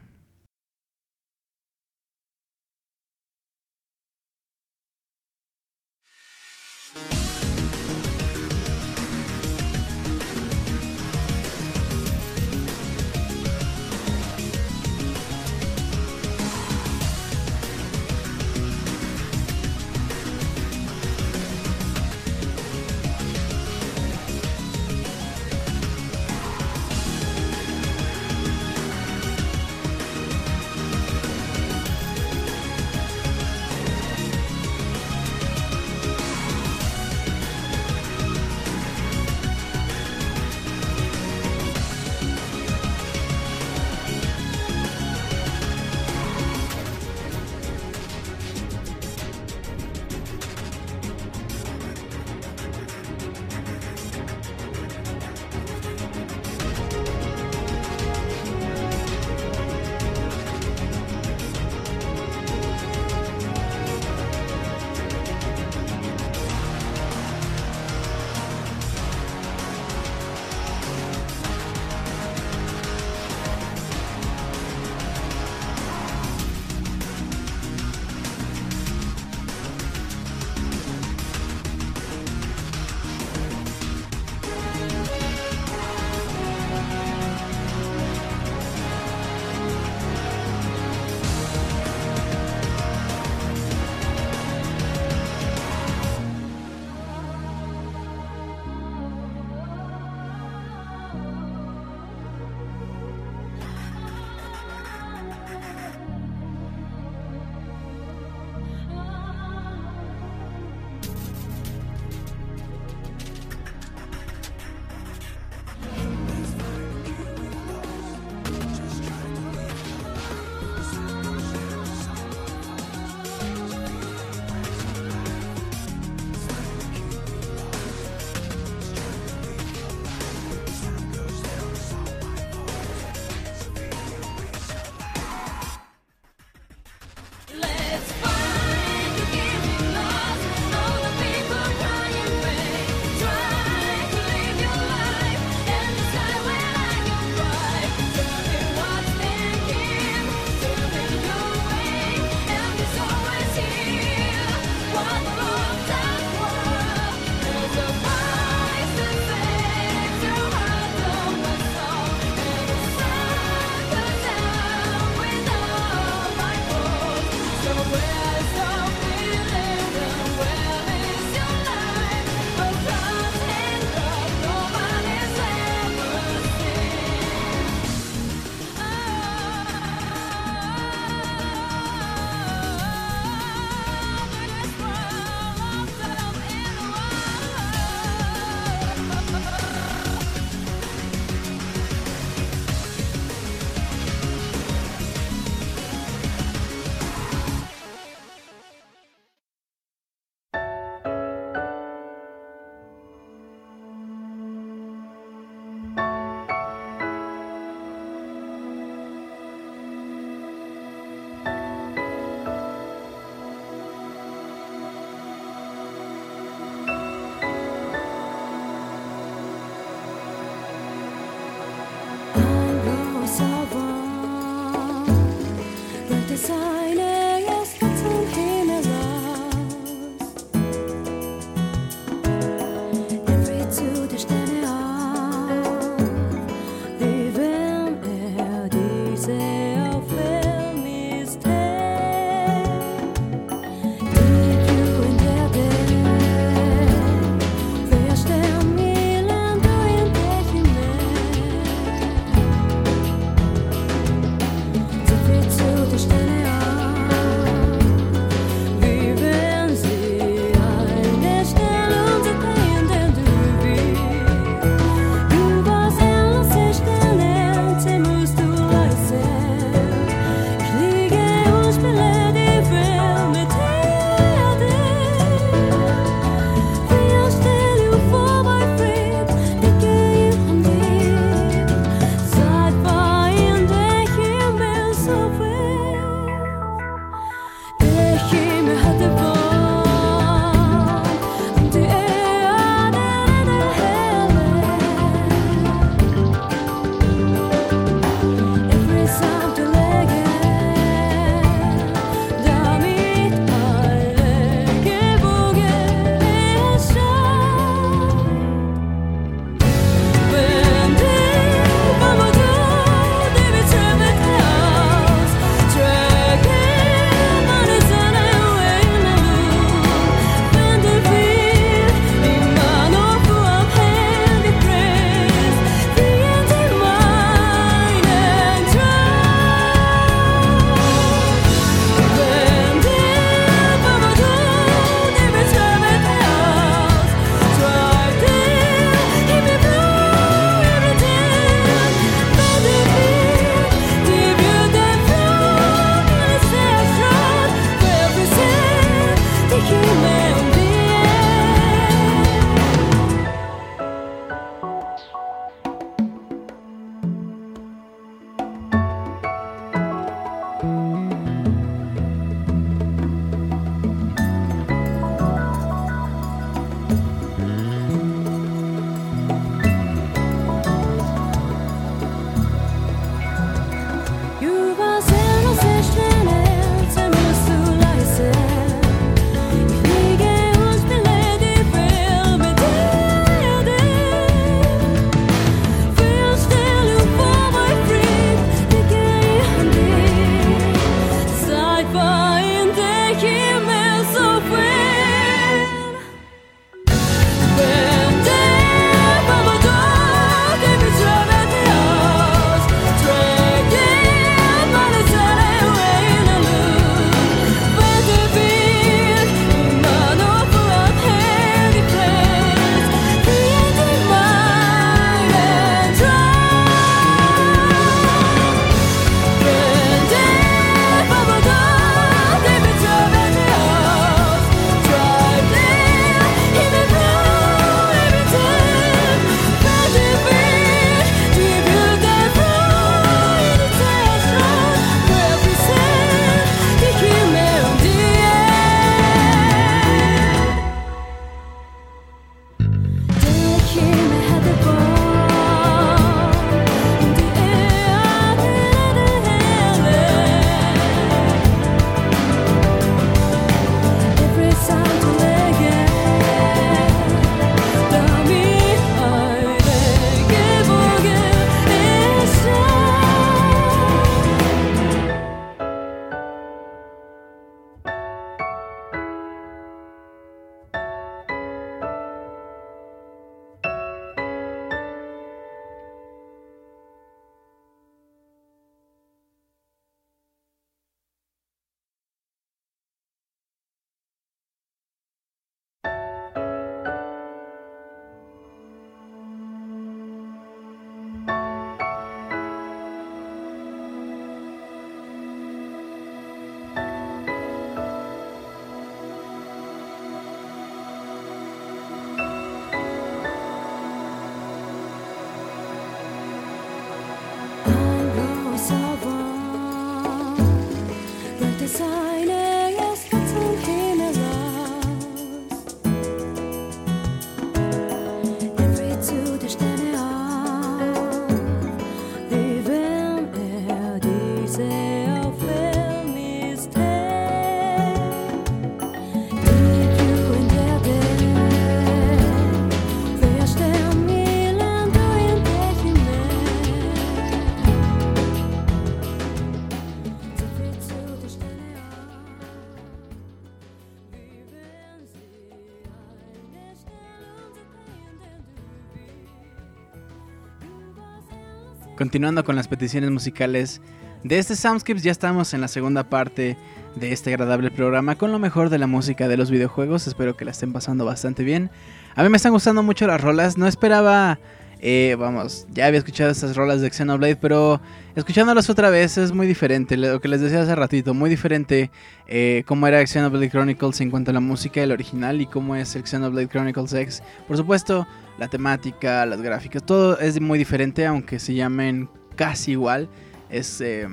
Speaker 3: Continuando con las peticiones musicales de este Soundscapes, ya estamos en la segunda parte de este agradable programa con lo mejor de la música de los videojuegos. Espero que la estén pasando bastante bien. A mí me están gustando mucho las rolas. No esperaba, eh, vamos, ya había escuchado estas rolas de Xenoblade, pero escuchándolas otra vez es muy diferente. Lo que les decía hace ratito, muy diferente eh, cómo era Xenoblade Chronicles en cuanto a la música del original y cómo es el Xenoblade Chronicles X. Por supuesto, la temática, las gráficas, todo es muy diferente, aunque se llamen casi igual. Es, eh,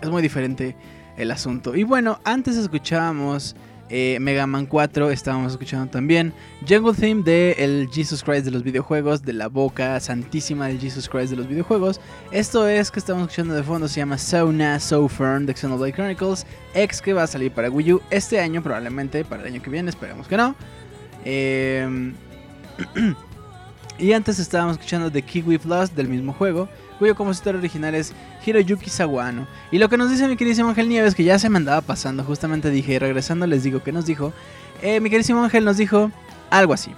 Speaker 3: es muy diferente el asunto. Y bueno, antes escuchábamos eh, Mega Man 4, estábamos escuchando también Jungle Theme de el Jesus Christ de los videojuegos, de la boca santísima del Jesus Christ de los videojuegos. Esto es que estamos escuchando de fondo, se llama So Na So Fern de Xenoblade Chronicles X que va a salir para Wii U este año, probablemente para el año que viene, esperemos que no. Eh, y antes estábamos escuchando The We've Lost del mismo juego, cuyo compositor original es Hiroyuki Sawano. Y lo que nos dice mi queridísimo Ángel Nieves, que ya se me andaba pasando, justamente dije, y regresando les digo que nos dijo, eh, mi queridísimo Ángel nos dijo algo así.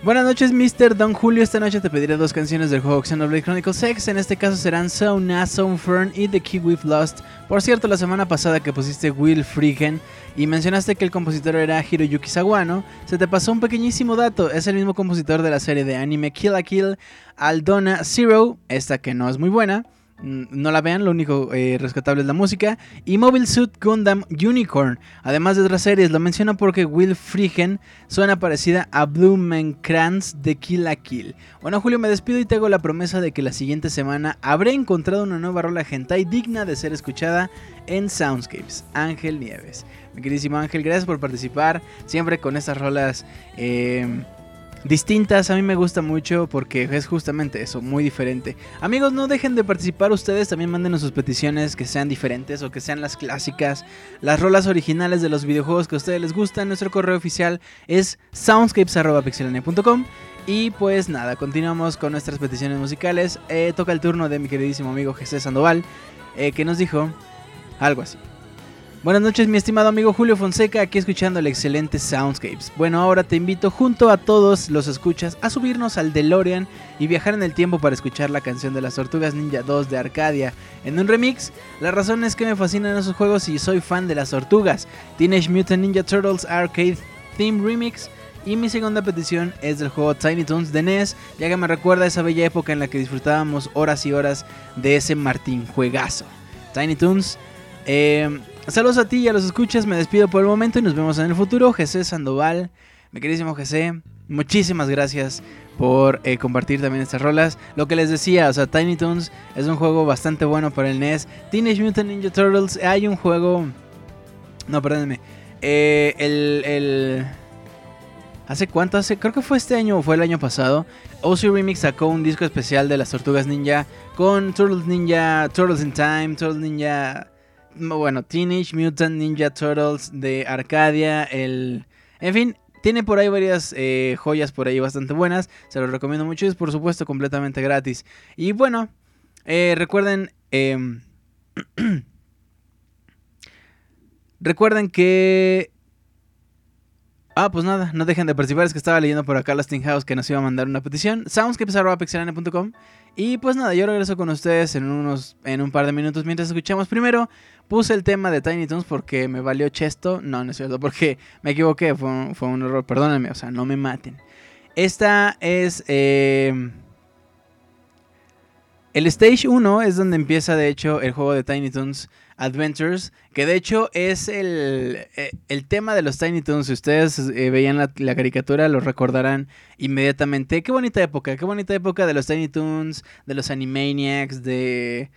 Speaker 3: Buenas noches, Mr. Don Julio. Esta noche te pediré dos canciones del juego Xenoblade Chronicles X. En este caso serán So Na, So Fern y The Key We've Lost. Por cierto, la semana pasada que pusiste Will Frigen y mencionaste que el compositor era Hiroyuki Sawano, se te pasó un pequeñísimo dato. Es el mismo compositor de la serie de anime Kill la Kill, Aldona Zero, esta que no es muy buena, mm, no la vean, lo único eh, rescatable es la música. Y Mobile Suit Gundam Unicorn, además de otras series, lo menciono porque Will Frigen suena parecida a Blumenkranz de Kill la Kill. Bueno, Julio, me despido y te hago la promesa de que la siguiente semana habré encontrado una nueva rola hentai digna de ser escuchada en Soundscapes. Ángel Nieves. Queridísimo Ángel, gracias por participar siempre con estas rolas. Eh, distintas. A mí me gusta mucho porque es justamente eso, muy diferente. Amigos, no dejen de participar ustedes, también manden sus peticiones que sean diferentes o que sean las clásicas, las rolas originales de los videojuegos que a ustedes les gustan. Nuestro correo oficial es soundscapes.pixelania.com. Y pues nada, continuamos con nuestras peticiones musicales. Eh, toca el turno de mi queridísimo amigo Jesús Sandoval, eh, que nos dijo algo así. Buenas noches mi estimado amigo Julio Fonseca, aquí escuchando el excelente Soundscapes. Bueno, ahora te invito junto a todos los escuchas a subirnos al DeLorean y viajar en el tiempo para escuchar la canción de las Tortugas Ninja 2 de Arcadia en un remix. La razón es que me fascinan esos juegos y soy fan de las tortugas. Teenage Mutant Ninja Turtles Arcade Theme Remix. Y mi segunda petición es del juego Tiny Toons de NES, ya que me recuerda esa bella época en la que disfrutábamos horas y horas de ese Martín juegazo. Tiny Toons. Eh, Saludos a ti y a los escuchas, me despido por el momento y nos vemos en el futuro. Jesús Sandoval, mi queridísimo Jesús, muchísimas gracias por eh, compartir también estas rolas. Lo que les decía, o sea, Tiny Toons es un juego bastante bueno para el NES. Teenage Mutant Ninja Turtles, hay un juego... No, perdónenme. Eh, el, el... ¿Hace cuánto? Hace, creo que fue este año o fue el año pasado. OC Remix sacó un disco especial de las Tortugas Ninja con Turtles Ninja, Turtles in Time, Turtles Ninja bueno, Teenage Mutant Ninja Turtles de Arcadia, el... En fin, tiene por ahí varias eh, joyas por ahí bastante buenas, se los recomiendo mucho y es por supuesto completamente gratis. Y bueno, eh, recuerden... Em, recuerden que Ah, pues nada, no dejen de participar. Es que estaba leyendo por acá Lasting House que nos iba a mandar una petición. Soundscapes.pixelania.com. Y pues nada, yo regreso con ustedes en unos en un par de minutos mientras escuchamos. Primero, puse el tema de Tiny Toons porque me valió chesto. No, no es cierto, porque me equivoqué. Fue un, fue un error. Perdónenme, o sea, no me maten. Esta es. Eh, el Stage 1 es donde empieza, de hecho, el juego de Tiny Toons Adventures, que de hecho es el, eh, el tema de los Tiny Toons. Si ustedes eh, veían la, caricatura, lo recordarán inmediatamente. Qué bonita época, qué bonita época de los Tiny Toons, de los Animaniacs, de...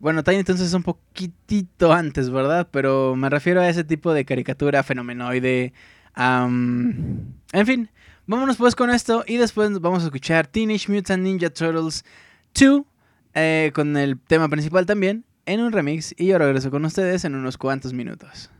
Speaker 3: Bueno, Tiny Toons es un poquitito antes, ¿verdad? Pero me refiero a ese tipo de caricatura fenomenoide. En fin, vámonos pues con esto y después vamos a escuchar Teenage Mutant Ninja Turtles 2 eh, con el tema principal también en un remix y yo regreso con ustedes en unos cuantos minutos.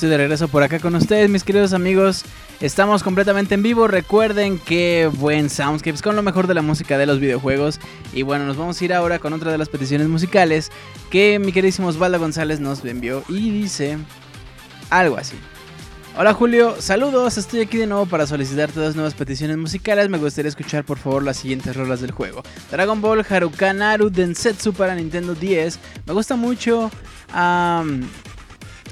Speaker 3: Estoy de regreso por acá con ustedes, mis queridos amigos. Estamos completamente en vivo. Recuerden que buen Soundscapes con lo mejor de la música de los videojuegos. Y bueno, nos vamos a ir ahora con otra de las peticiones musicales que mi queridísimo Osvaldo González nos envió. Y dice algo así. Hola Julio, saludos, estoy aquí de nuevo para solicitarte dos nuevas peticiones musicales. Me gustaría escuchar por favor las siguientes rolas del juego. Dragon Ball Harukanaru Densetsu para Nintendo 10. Me gusta mucho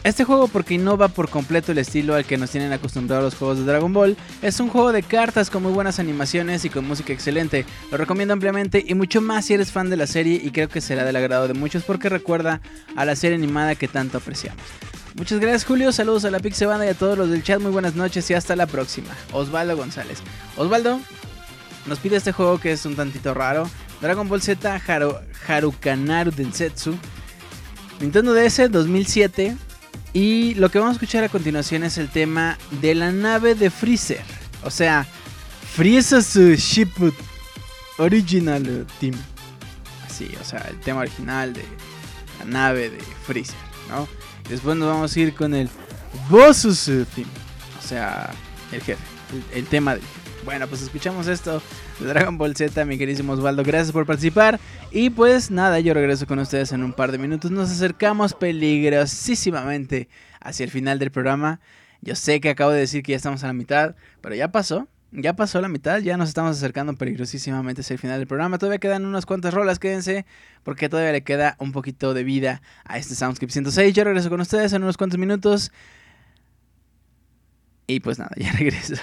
Speaker 3: este juego porque innova por completo el estilo al que nos tienen acostumbrados los juegos de Dragon Ball. Es un juego de cartas con muy buenas animaciones y con música excelente. Lo recomiendo ampliamente y mucho más si eres fan de la serie y creo que será del agrado de muchos porque recuerda a la serie animada que tanto apreciamos. Muchas gracias Julio, saludos a la Pixe Banda y a todos los del chat, muy buenas noches y hasta la próxima. Osvaldo González. Osvaldo nos pide este juego que es un tantito raro. Dragon Ball Z Haru, Harukanaru Densetsu. Nintendo DS 2007. Y lo que vamos a escuchar a continuación es el tema de la nave de Freezer. O sea, Freezer Ship Original Team. Así, o sea, el tema original de la nave de Freezer, ¿no? Después nos vamos a ir con el Bossus Team. O sea, el jefe, el, el tema del jefe. Bueno, pues escuchamos esto Dragon Ball Z, mi queridísimo Osvaldo. Gracias por participar. Y pues nada, yo regreso con ustedes en un par de minutos. Nos acercamos peligrosísimamente hacia el final del programa. Yo sé que acabo de decir que ya estamos a la mitad, pero ya pasó. Ya pasó la mitad, ya nos estamos acercando peligrosísimamente hacia el final del programa. Todavía quedan unas cuantas rolas, quédense, porque todavía le queda un poquito de vida a este Soundscape 106. Yo regreso con ustedes en unos cuantos minutos. Y pues nada, ya regreso.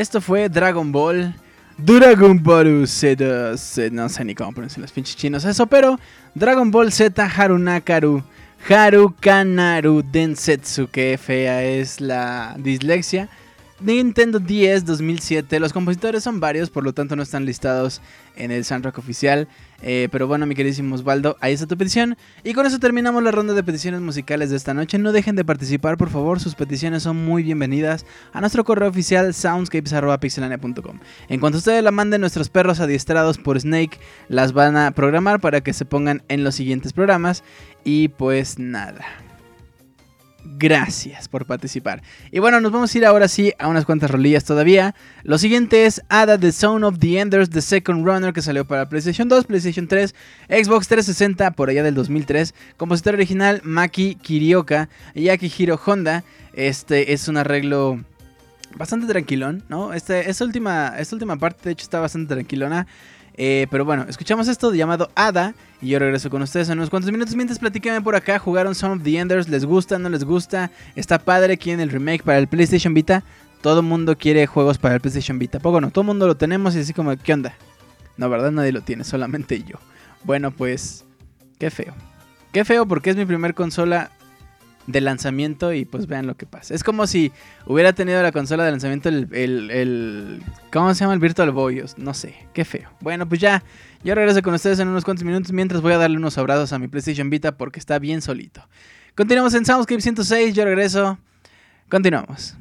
Speaker 3: Esto fue Dragon Ball. Dragon Ball Z. No sé ni cómo pronunciar los pinches chinos eso, pero Dragon Ball Z Harunakaru. Harukanaru Densetsu. Que fea es la dislexia. Nintendo 10 2007. Los compositores son varios, por lo tanto no están listados en el soundtrack oficial. Eh, pero bueno, mi queridísimo Osvaldo, ahí está tu petición. Y con eso terminamos la ronda de peticiones musicales de esta noche. No dejen de participar, por favor. Sus peticiones son muy bienvenidas a nuestro correo oficial soundscapes.pixelania.com. En cuanto ustedes la manden, nuestros perros adiestrados por Snake las van a programar para que se pongan en los siguientes programas. Y pues nada. Gracias por participar. Y bueno, nos vamos a ir ahora sí a unas cuantas rolillas todavía. Lo siguiente es Ada The Zone of the Enders, The Second Runner, que salió para PlayStation 2, PlayStation 3, Xbox 360, por allá del 2003. Compositor original Maki Kirioka y Akihiro Honda. Este es un arreglo bastante tranquilón, ¿no? Este, esta, última, esta última parte, de hecho, está bastante tranquilona. Eh, pero bueno, escuchamos esto llamado Ada y yo regreso con ustedes en unos cuantos minutos. Mientras platíquenme por acá, ¿jugaron Son of the Enders? ¿Les gusta? ¿No les gusta? ¿Está padre? ¿Quieren el remake para el PlayStation Vita? Todo mundo quiere juegos para el PlayStation Vita. Poco no, todo mundo lo tenemos y así como, ¿qué onda? No, ¿verdad? Nadie lo tiene, solamente yo. Bueno, pues, qué feo. Qué feo porque es mi primer consola de lanzamiento y pues vean lo que pasa. Es como si hubiera tenido la consola de lanzamiento el, el, ¿Cómo se llama? El Virtual Boy. No sé, qué feo. Bueno, pues ya, yo regreso con ustedes en unos cuantos minutos mientras voy a darle unos abrazos a mi PlayStation Vita porque está bien solito. Continuamos en Soundscape 106, yo regreso. Continuamos.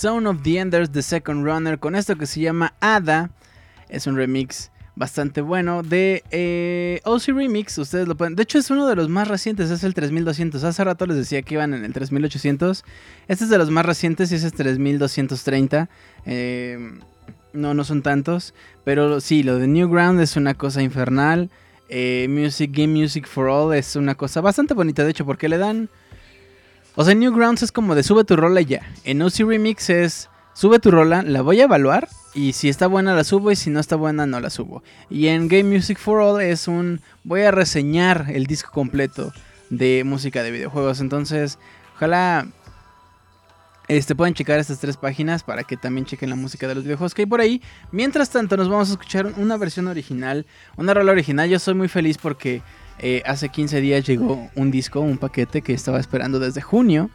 Speaker 3: Sound of the Enders, The Second Runner, con esto que se llama Ada. Es un remix bastante bueno de eh, OC Remix. Ustedes lo pueden. De hecho, es uno de los más recientes, es el 3200. Hace rato les decía que iban en el 3800. Este es de los más recientes y ese es 3230. Eh, no, no son tantos. Pero sí, lo de Newground es una cosa infernal. Eh, Music, Game Music for All es una cosa bastante bonita, de hecho, porque le dan. O sea, Newgrounds es como de sube tu rola y ya. En OC Remix es sube tu rola, la voy a evaluar. Y si está buena la subo y si no está buena no la subo. Y en Game Music for All es un voy a reseñar el disco completo de música de videojuegos. Entonces, ojalá este, pueden checar estas tres páginas para que también chequen la música de los videojuegos que hay por ahí. Mientras tanto, nos vamos a escuchar una versión original, una rola original. Yo soy muy feliz porque eh, hace 15 días llegó un disco, un paquete que estaba esperando desde junio.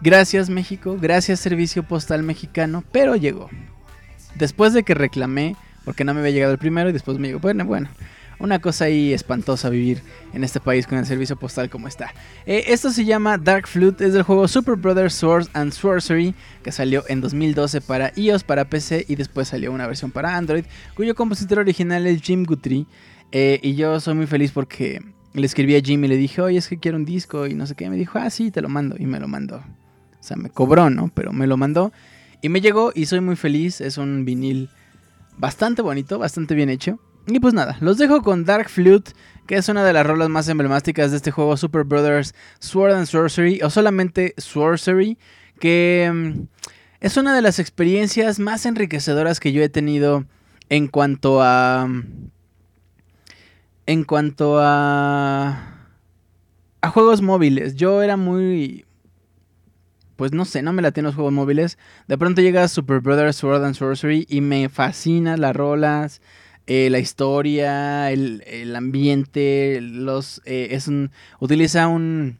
Speaker 3: Gracias México, gracias Servicio Postal Mexicano, pero llegó. Después de que reclamé, porque no me había llegado el primero y después me llegó, bueno, bueno. Una cosa ahí espantosa vivir en este país con el servicio postal como está. Eh, esto se llama Dark Flute, es del juego Super Brothers Swords and Sorcery, que salió en 2012 para iOS, para PC y después salió una versión para Android, cuyo compositor original es Jim Guthrie. Eh, y yo soy muy feliz porque le escribí a Jim y le dije, oye, es que quiero un disco y no sé qué. Me dijo, ah, sí, te lo mando. Y me lo mandó. O sea, me cobró, ¿no? Pero me lo mandó. Y me llegó y soy muy feliz. Es un vinil bastante bonito, bastante bien hecho. Y pues nada, los dejo con Dark Flute, que es una de las rolas más emblemáticas de este juego Super Brothers Sword and Sorcery, o solamente Sorcery, que mm, es una de las experiencias más enriquecedoras que yo he tenido en cuanto a... En cuanto a... A juegos móviles. Yo era muy... Pues no sé, no me latían los juegos móviles. De pronto llega Super Brothers Sword and Sorcery y me fascina las rolas eh, la historia, el, el ambiente, los eh, es un utiliza un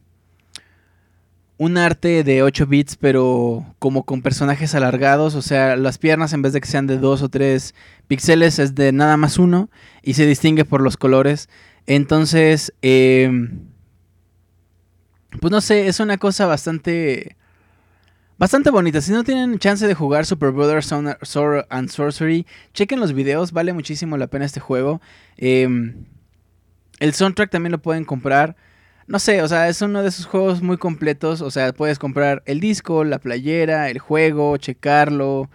Speaker 3: un arte de 8 bits, pero como con personajes alargados, o sea, las piernas en vez de que sean de 2 o 3 píxeles es de nada más uno y se distingue por los colores. Entonces, eh, pues no sé, es una cosa bastante Bastante bonita. Si no tienen chance de jugar Super Brothers Sword and Sorcery, chequen los videos. Vale muchísimo la pena este juego. Eh, el soundtrack también lo pueden comprar. No sé, o sea, es uno de esos juegos muy completos. O sea, puedes comprar el disco, la playera, el juego, checarlo.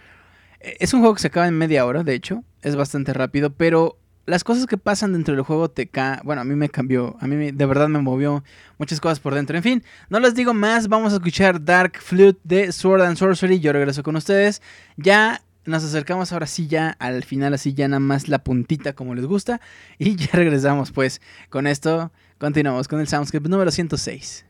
Speaker 3: Eh, Es un juego que se acaba en media hora, de hecho. Es bastante rápido, pero las cosas que pasan dentro del juego te ca Bueno, a mí me cambió. A mí me- de verdad me movió muchas cosas por dentro. En fin, no les digo más. Vamos a escuchar Dark Flute de Sword and Sorcery. Yo regreso con ustedes. Ya nos acercamos ahora sí ya al final, así ya nada más la puntita como les gusta. Y ya regresamos pues con esto. Continuamos con el Soundscape número 106.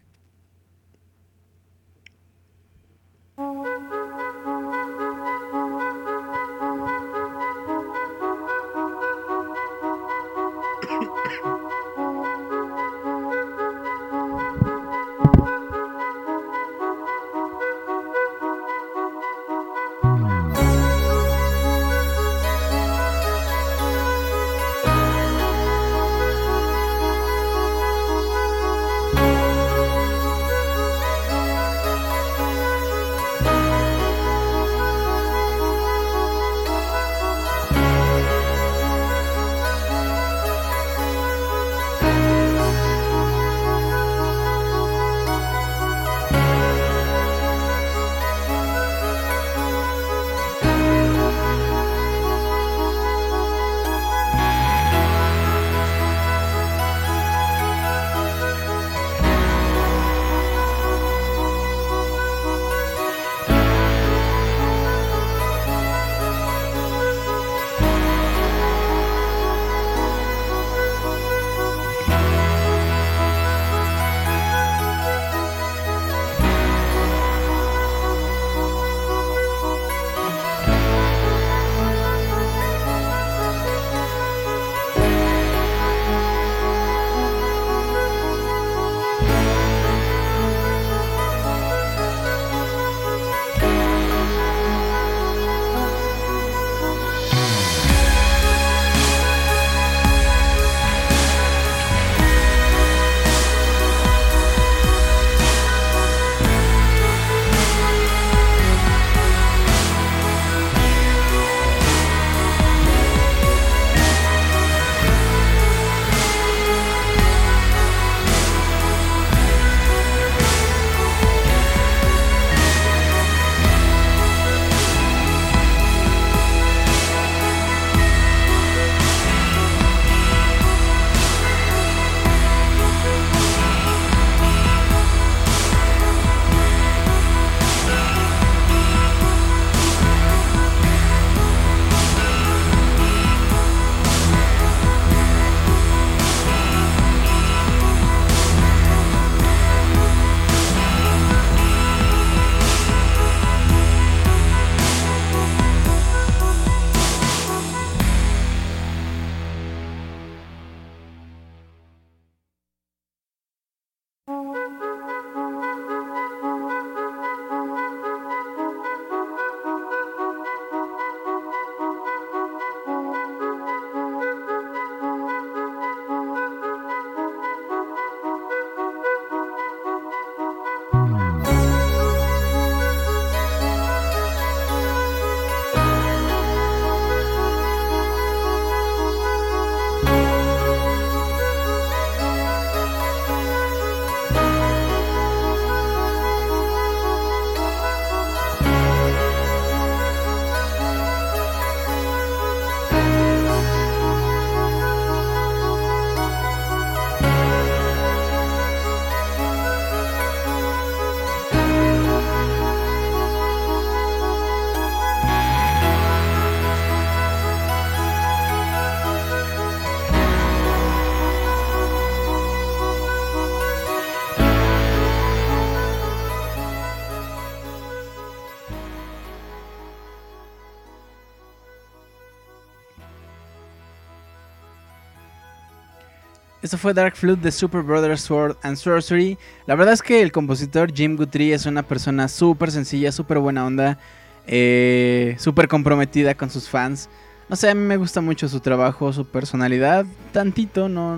Speaker 3: Esto fue Dark Flute de Super Brothers Sword and Sorcery. La verdad es que el compositor Jim Guthrie es una persona súper sencilla, súper buena onda, eh, súper comprometida con sus fans. No sé, a mí me gusta mucho su trabajo, su personalidad, tantito, no...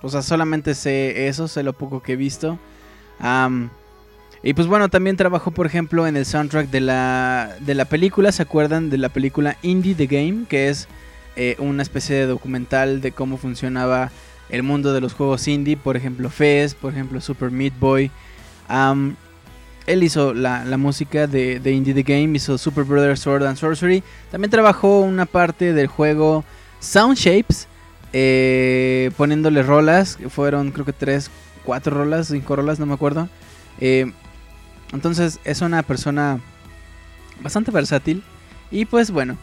Speaker 3: O sea, solamente sé eso, sé lo poco que he visto. Y pues bueno, también trabajó, por ejemplo, en el soundtrack de la, de la película. ¿Se acuerdan de la película Indie the Game? Que es eh, una especie de documental de cómo funcionaba el mundo de los juegos indie. Por ejemplo, Fez, por ejemplo, Super Meat Boy. Él hizo la, música de, Indie the Game, hizo Super Brothers Sword and Sorcery. También trabajó una parte del juego Sound Shapes, eh, poniéndole rolas. Fueron creo que 3, 4 rolas, 5 rolas, no me acuerdo. Eh, entonces es una persona bastante versátil. Y pues bueno.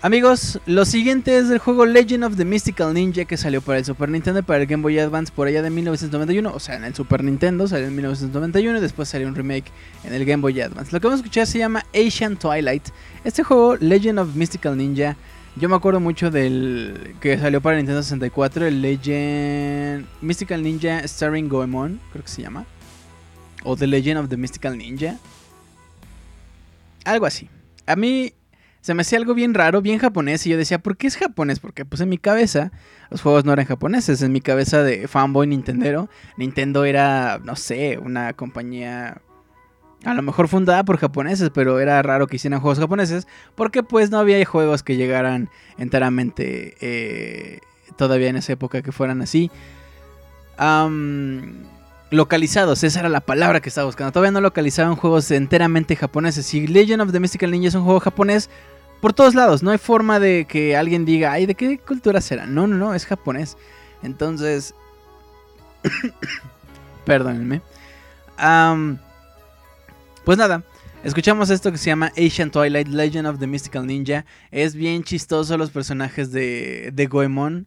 Speaker 3: Amigos, lo siguiente es el juego Legend of the Mystical Ninja que salió para el Super Nintendo y para el Game Boy Advance por allá de 1991. O sea, en el Super Nintendo salió en 1991 y después salió un remake en el Game Boy Advance. Lo que vamos a escuchar se llama Asian Twilight. Este juego, Legend of Mystical Ninja, yo me acuerdo mucho del que salió para Nintendo 64, el Legend Mystical Ninja Starring Goemon, creo que se llama. O The Legend of the Mystical Ninja. Algo así. A mí se me hacía algo bien raro, bien japonés. Y yo decía, ¿por qué es japonés? Porque pues en mi cabeza los juegos no eran japoneses. En mi cabeza de fanboy Nintendero, Nintendo era, no sé, una compañía a lo mejor fundada por japoneses, pero era raro que hicieran juegos japoneses. Porque pues no había juegos que llegaran enteramente eh, todavía en esa época que fueran así. Am, localizados, esa era la palabra que estaba buscando. Todavía no localizaban juegos enteramente japoneses. Si Legend of the Mystical Ninja es un juego japonés, por todos lados, no hay forma de que alguien diga, ay, ¿de qué cultura será? No, no, no, es japonés. Entonces, perdónenme. Pues nada, escuchamos esto que se llama Asian Twilight Legend of the Mystical Ninja. Es bien chistoso los personajes de, de Goemon.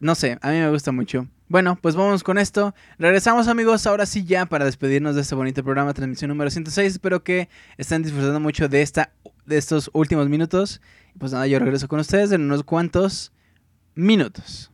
Speaker 3: No sé, a mí me gusta mucho. Bueno, pues vamos con esto. Regresamos amigos, ahora sí ya para despedirnos de este bonito programa, transmisión número 106. Espero que estén disfrutando mucho de, esta, de estos últimos minutos. Pues nada, yo regreso con ustedes en unos cuantos minutos.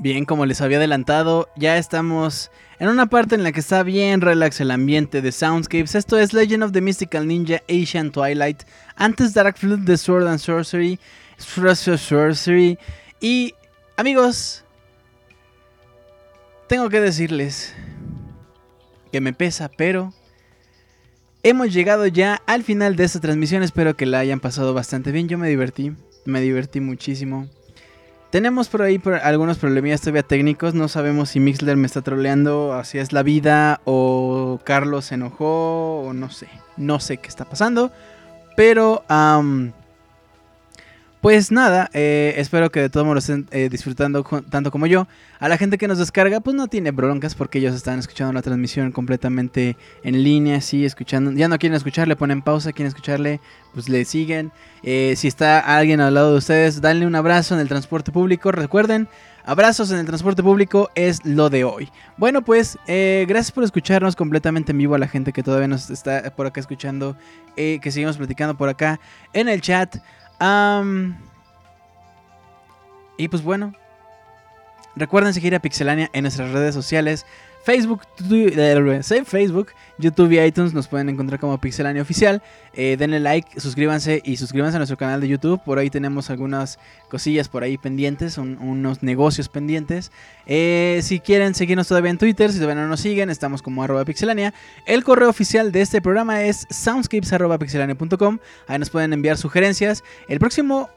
Speaker 3: Bien, como les había adelantado, ya estamos en una parte en la que está bien relax el ambiente de Soundscapes. Esto es Legend of the Mystical Ninja Asian Twilight. Antes Dark Flute de Sword and Sorcery. Sorcery. Y amigos, tengo que decirles que me pesa, pero hemos llegado ya al final de esta transmisión. Espero que la hayan pasado bastante bien. Yo me divertí, me divertí muchísimo. Tenemos por ahí algunos problemillas todavía técnicos. No sabemos si Mixler me está troleando, así es la vida, o Carlos se enojó, o no sé. No sé qué está pasando. Pero, am, pues nada, eh, espero que de todos modos lo estén eh, disfrutando tanto como yo. A la gente que nos descarga, pues no tiene broncas porque ellos están escuchando la transmisión completamente en línea, así, escuchando. Ya no quieren escuchar, le ponen pausa, quieren escucharle, pues le siguen. Eh, si está alguien al lado de ustedes, danle un abrazo en el transporte público. Recuerden, abrazos en el transporte público es lo de hoy. Bueno, pues gracias por escucharnos completamente en vivo a la gente que todavía nos está por acá escuchando, que seguimos platicando por acá en el chat. Y pues bueno, recuerden seguir a Pixelania en nuestras redes sociales. Facebook, tu- eh, sí, Facebook, YouTube y iTunes nos pueden encontrar como Pixelania Oficial. Eh, denle like, suscríbanse y suscríbanse a nuestro canal de YouTube. Por ahí tenemos algunas cosillas por ahí pendientes, un- unos negocios pendientes. Eh, si quieren seguirnos todavía en Twitter, si todavía no nos siguen, estamos como arroba pixelania. El correo oficial de este programa es soundscapes.pixelania.com. Ahí nos pueden enviar sugerencias. El próximo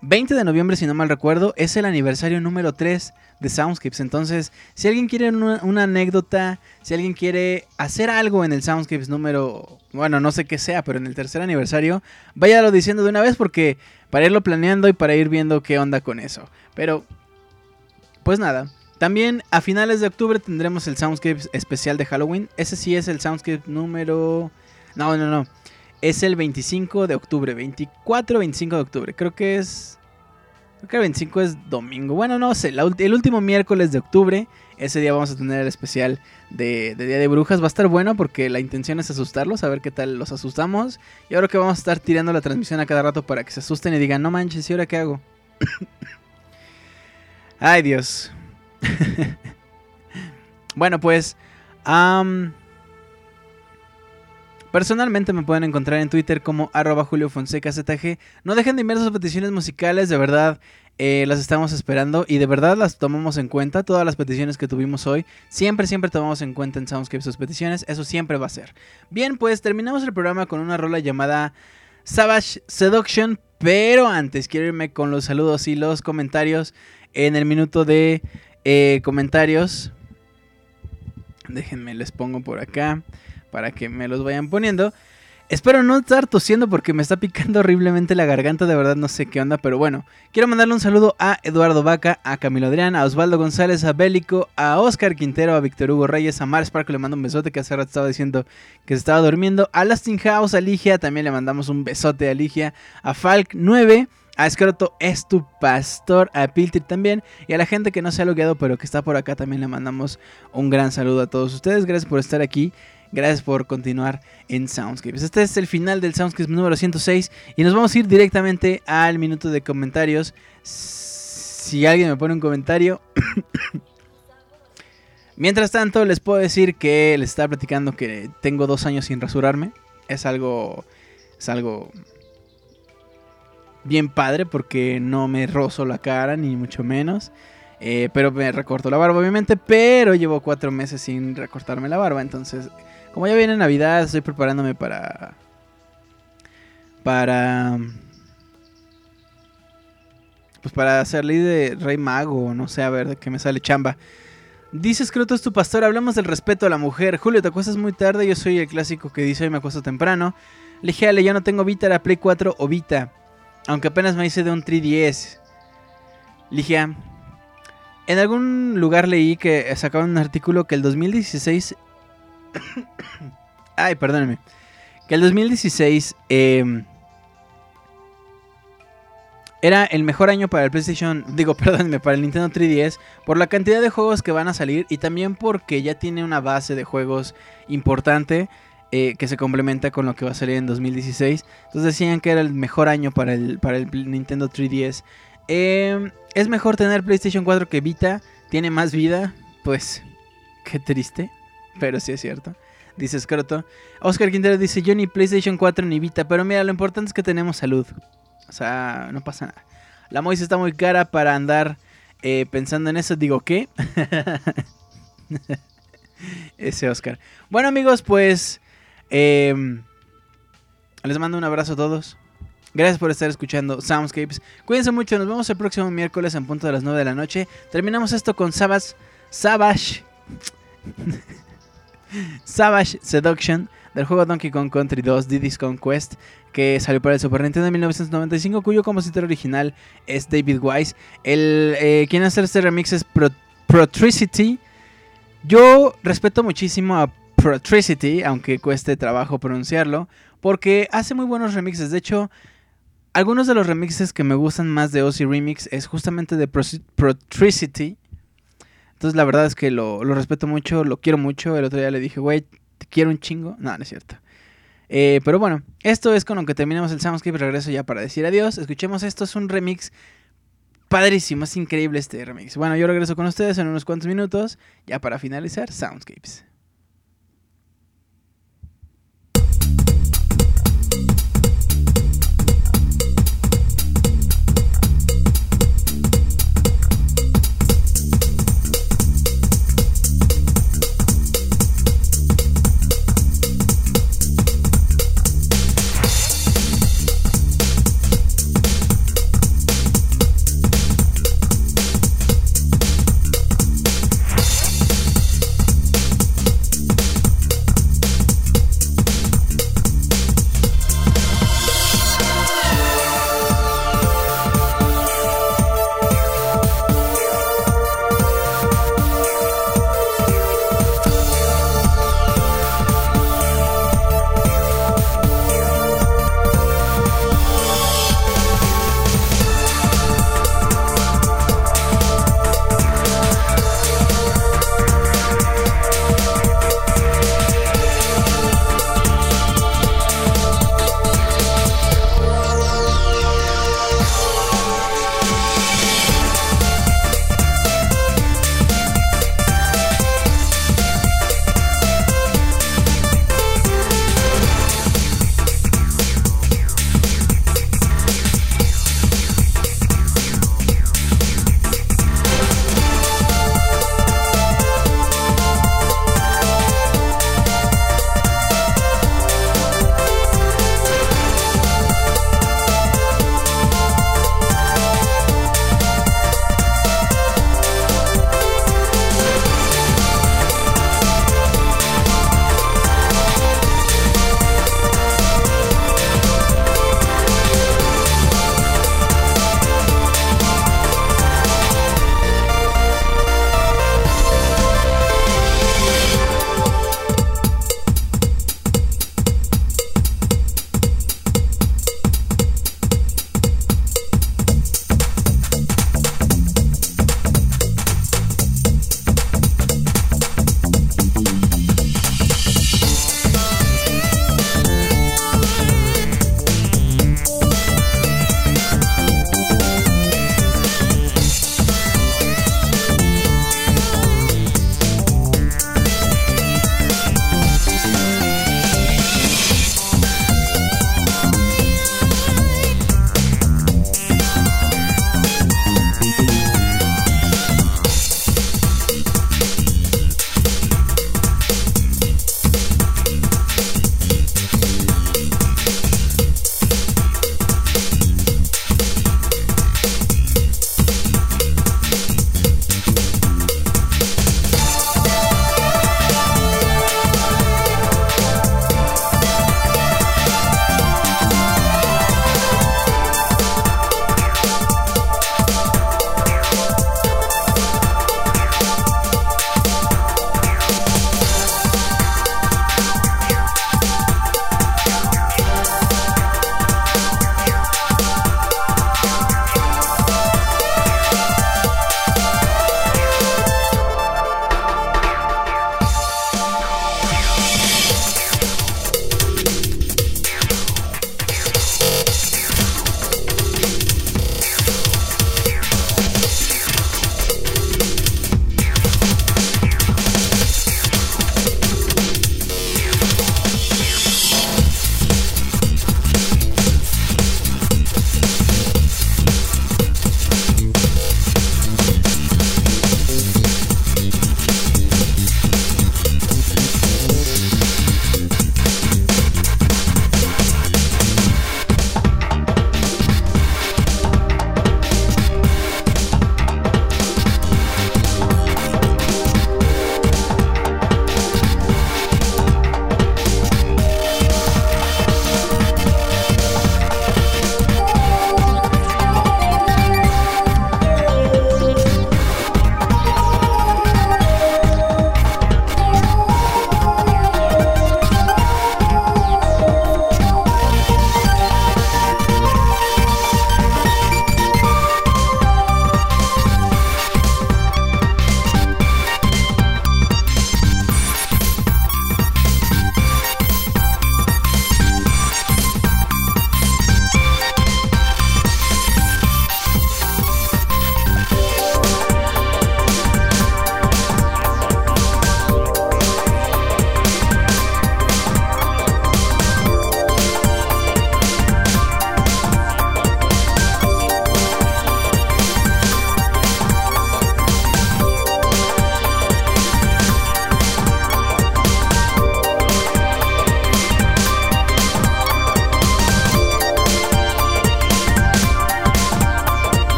Speaker 3: 20 de noviembre, si no mal recuerdo, es el aniversario número 3 de Soundscapes. Entonces, si alguien quiere una, anécdota, si alguien quiere hacer algo en el Soundscapes número, bueno, no sé qué sea, pero en el tercer aniversario, váyalo diciendo de una vez porque para irlo planeando y para ir viendo qué onda con eso. Pero, pues nada. También a finales de octubre tendremos el Soundscapes especial de Halloween. Ese sí es el Soundscape número... No, no, no. Es el 25 de octubre. 24, 25 de octubre. Creo que es... Creo que el 25 es domingo. Bueno, no sé. el último miércoles de octubre. Ese día vamos a tener el especial de, de Día de Brujas. Va a estar bueno porque la intención es asustarlos. A ver qué tal los asustamos. Y ahora que vamos a estar tirando la transmisión a cada rato para que se asusten y digan, no manches, ¿y ahora qué hago? Ay, Dios. bueno, pues... Personalmente me pueden encontrar en Twitter como arroba Julio Fonseca ZG. No dejen de enviar sus peticiones musicales, de verdad eh, las estamos esperando y de verdad las tomamos en cuenta. Todas las peticiones que tuvimos hoy, siempre, siempre tomamos en cuenta en Soundscape sus peticiones. Eso siempre va a ser. Bien, pues terminamos el programa con una rola llamada Savage Seduction. Pero antes quiero irme con los saludos y los comentarios en el minuto de eh, comentarios. Déjenme, les pongo por acá para que me los vayan poniendo. Espero no estar tosiendo porque me está picando horriblemente la garganta, de verdad no sé qué onda, pero bueno. Quiero mandarle un saludo a Eduardo Vaca, a Camilo Adrián, a Osvaldo González, a Bélico, a Oscar Quintero, a Víctor Hugo Reyes, a Mar Spark, le mando un besote que hace rato estaba diciendo que se estaba durmiendo, a Lasting House, a Ligia, también le mandamos un besote a Ligia, a Falk 9, a Escroto es tu pastor, a Piltir también, y a la gente que no se ha logueado pero que está por acá también le mandamos un gran saludo a todos ustedes, gracias por estar aquí. Gracias por continuar en Soundscapes. Este es el final del Soundscapes número 106 y nos vamos a ir directamente al minuto de comentarios. Si alguien me pone un comentario. Mientras tanto, les puedo decir que les estaba platicando que tengo dos años sin rasurarme. Es algo. Es algo. Bien padre porque no me rozo la cara, ni mucho menos. Eh, pero me recorto la barba, obviamente. Pero llevo cuatro meses sin recortarme la barba. Entonces, como ya viene Navidad, estoy preparándome para. Para. Pues para salir de Rey Mago, no sé, a ver de qué me sale chamba. Dice Scroto es tu pastor, hablamos del respeto a la mujer. Julio, te acuestas muy tarde, yo soy el clásico que dice hoy me acuesto temprano. Le dije, yo no tengo Vita, la Play 4 o Vita. Aunque apenas me hice de un 3DS. Ligia, en algún lugar leí que sacaban un artículo que el 2016... Ay, perdónenme. Que el 2016 eh, era el mejor año para el PlayStation, digo, perdónenme, para el Nintendo 3DS por la cantidad de juegos que van a salir y también porque ya tiene una base de juegos importante eh, que se complementa con lo que va a salir en 2016. Entonces decían que era el mejor año para el, para el Nintendo 3DS. Eh, es mejor tener PlayStation 4 que Vita. Tiene más vida. Pues, qué triste. Pero sí es cierto. Dice Scroto. Oscar Quintero dice: Yo ni PlayStation 4 ni Vita. Pero mira, lo importante es que tenemos salud. O sea, no pasa nada. La Moise está muy cara para andar eh, pensando en eso. Digo, ¿qué? Ese Oscar. Bueno, amigos, pues. em, les mando un abrazo a todos. Gracias por estar escuchando Soundscapes. Cuídense mucho. Nos vemos el próximo miércoles en punto de las 9 de la noche. Terminamos esto con Savage. Savage. Savage Seduction del juego Donkey Kong Country 2 Diddy's Conquest que salió para el Super Nintendo en 1995 cuyo compositor original es David Wise. El, eh, quien hace este remix es Pro- Protricity. Yo respeto muchísimo a Protricity, aunque cueste trabajo pronunciarlo, porque hace muy buenos remixes. De hecho, algunos de los remixes que me gustan más de Ozzy Remix es justamente de Protricity. Entonces la verdad es que lo, respeto mucho, lo quiero mucho. El otro día le dije, güey, te quiero un chingo. No, no es cierto. Eh, pero bueno, esto es con lo que terminamos el Soundscape. Regreso ya para decir adiós. Escuchemos esto, es un remix padrísimo, es increíble este remix. Bueno, yo regreso con ustedes en unos cuantos minutos, ya para finalizar Soundscapes.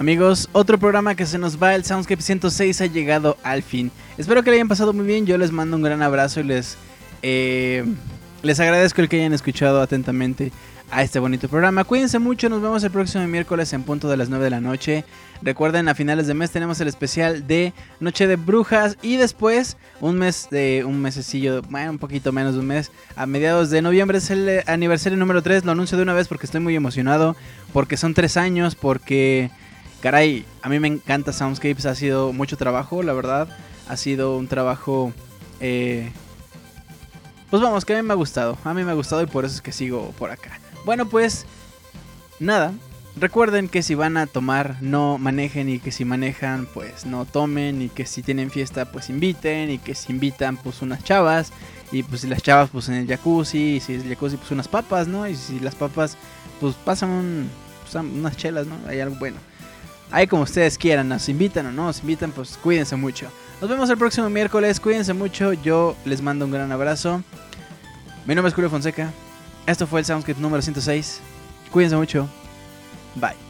Speaker 3: Amigos, otro programa que se nos va, el Soundscape 106 ha llegado al fin. Espero que le hayan pasado muy bien, yo les mando un gran abrazo y les, eh, les agradezco el que hayan escuchado atentamente a este bonito programa. Cuídense mucho, nos vemos el próximo miércoles en punto de las 9 de la noche. Recuerden, a finales de mes tenemos el especial de Noche de Brujas y después un mes de un mesecillo, bueno, un poquito menos de un mes, a mediados de noviembre es el aniversario número 3. Lo anuncio de una vez porque estoy muy emocionado, porque son tres años, porque, caray, a mí me encanta Soundscapes, ha sido mucho trabajo, la verdad, ha sido un trabajo... Eh, pues vamos, que a mí me ha gustado, a mí me ha gustado y por eso es que sigo por acá. Bueno, pues nada. Recuerden que si van a tomar, no manejen y que si manejan, pues no tomen y que si tienen fiesta, pues inviten y que si invitan, pues unas chavas y pues si las chavas, pues en el jacuzzi y si es el jacuzzi, pues unas papas, ¿no? Y si las papas, pues pasan pues, unas chelas, ¿no? Hay algo bueno. Ahí como ustedes quieran, nos invitan o no nos invitan, pues cuídense mucho. Nos vemos el próximo miércoles, cuídense mucho, yo les mando un gran abrazo. Mi nombre es Julio Fonseca. Esto fue el Soundscape número 106. Cuídense mucho. Bye.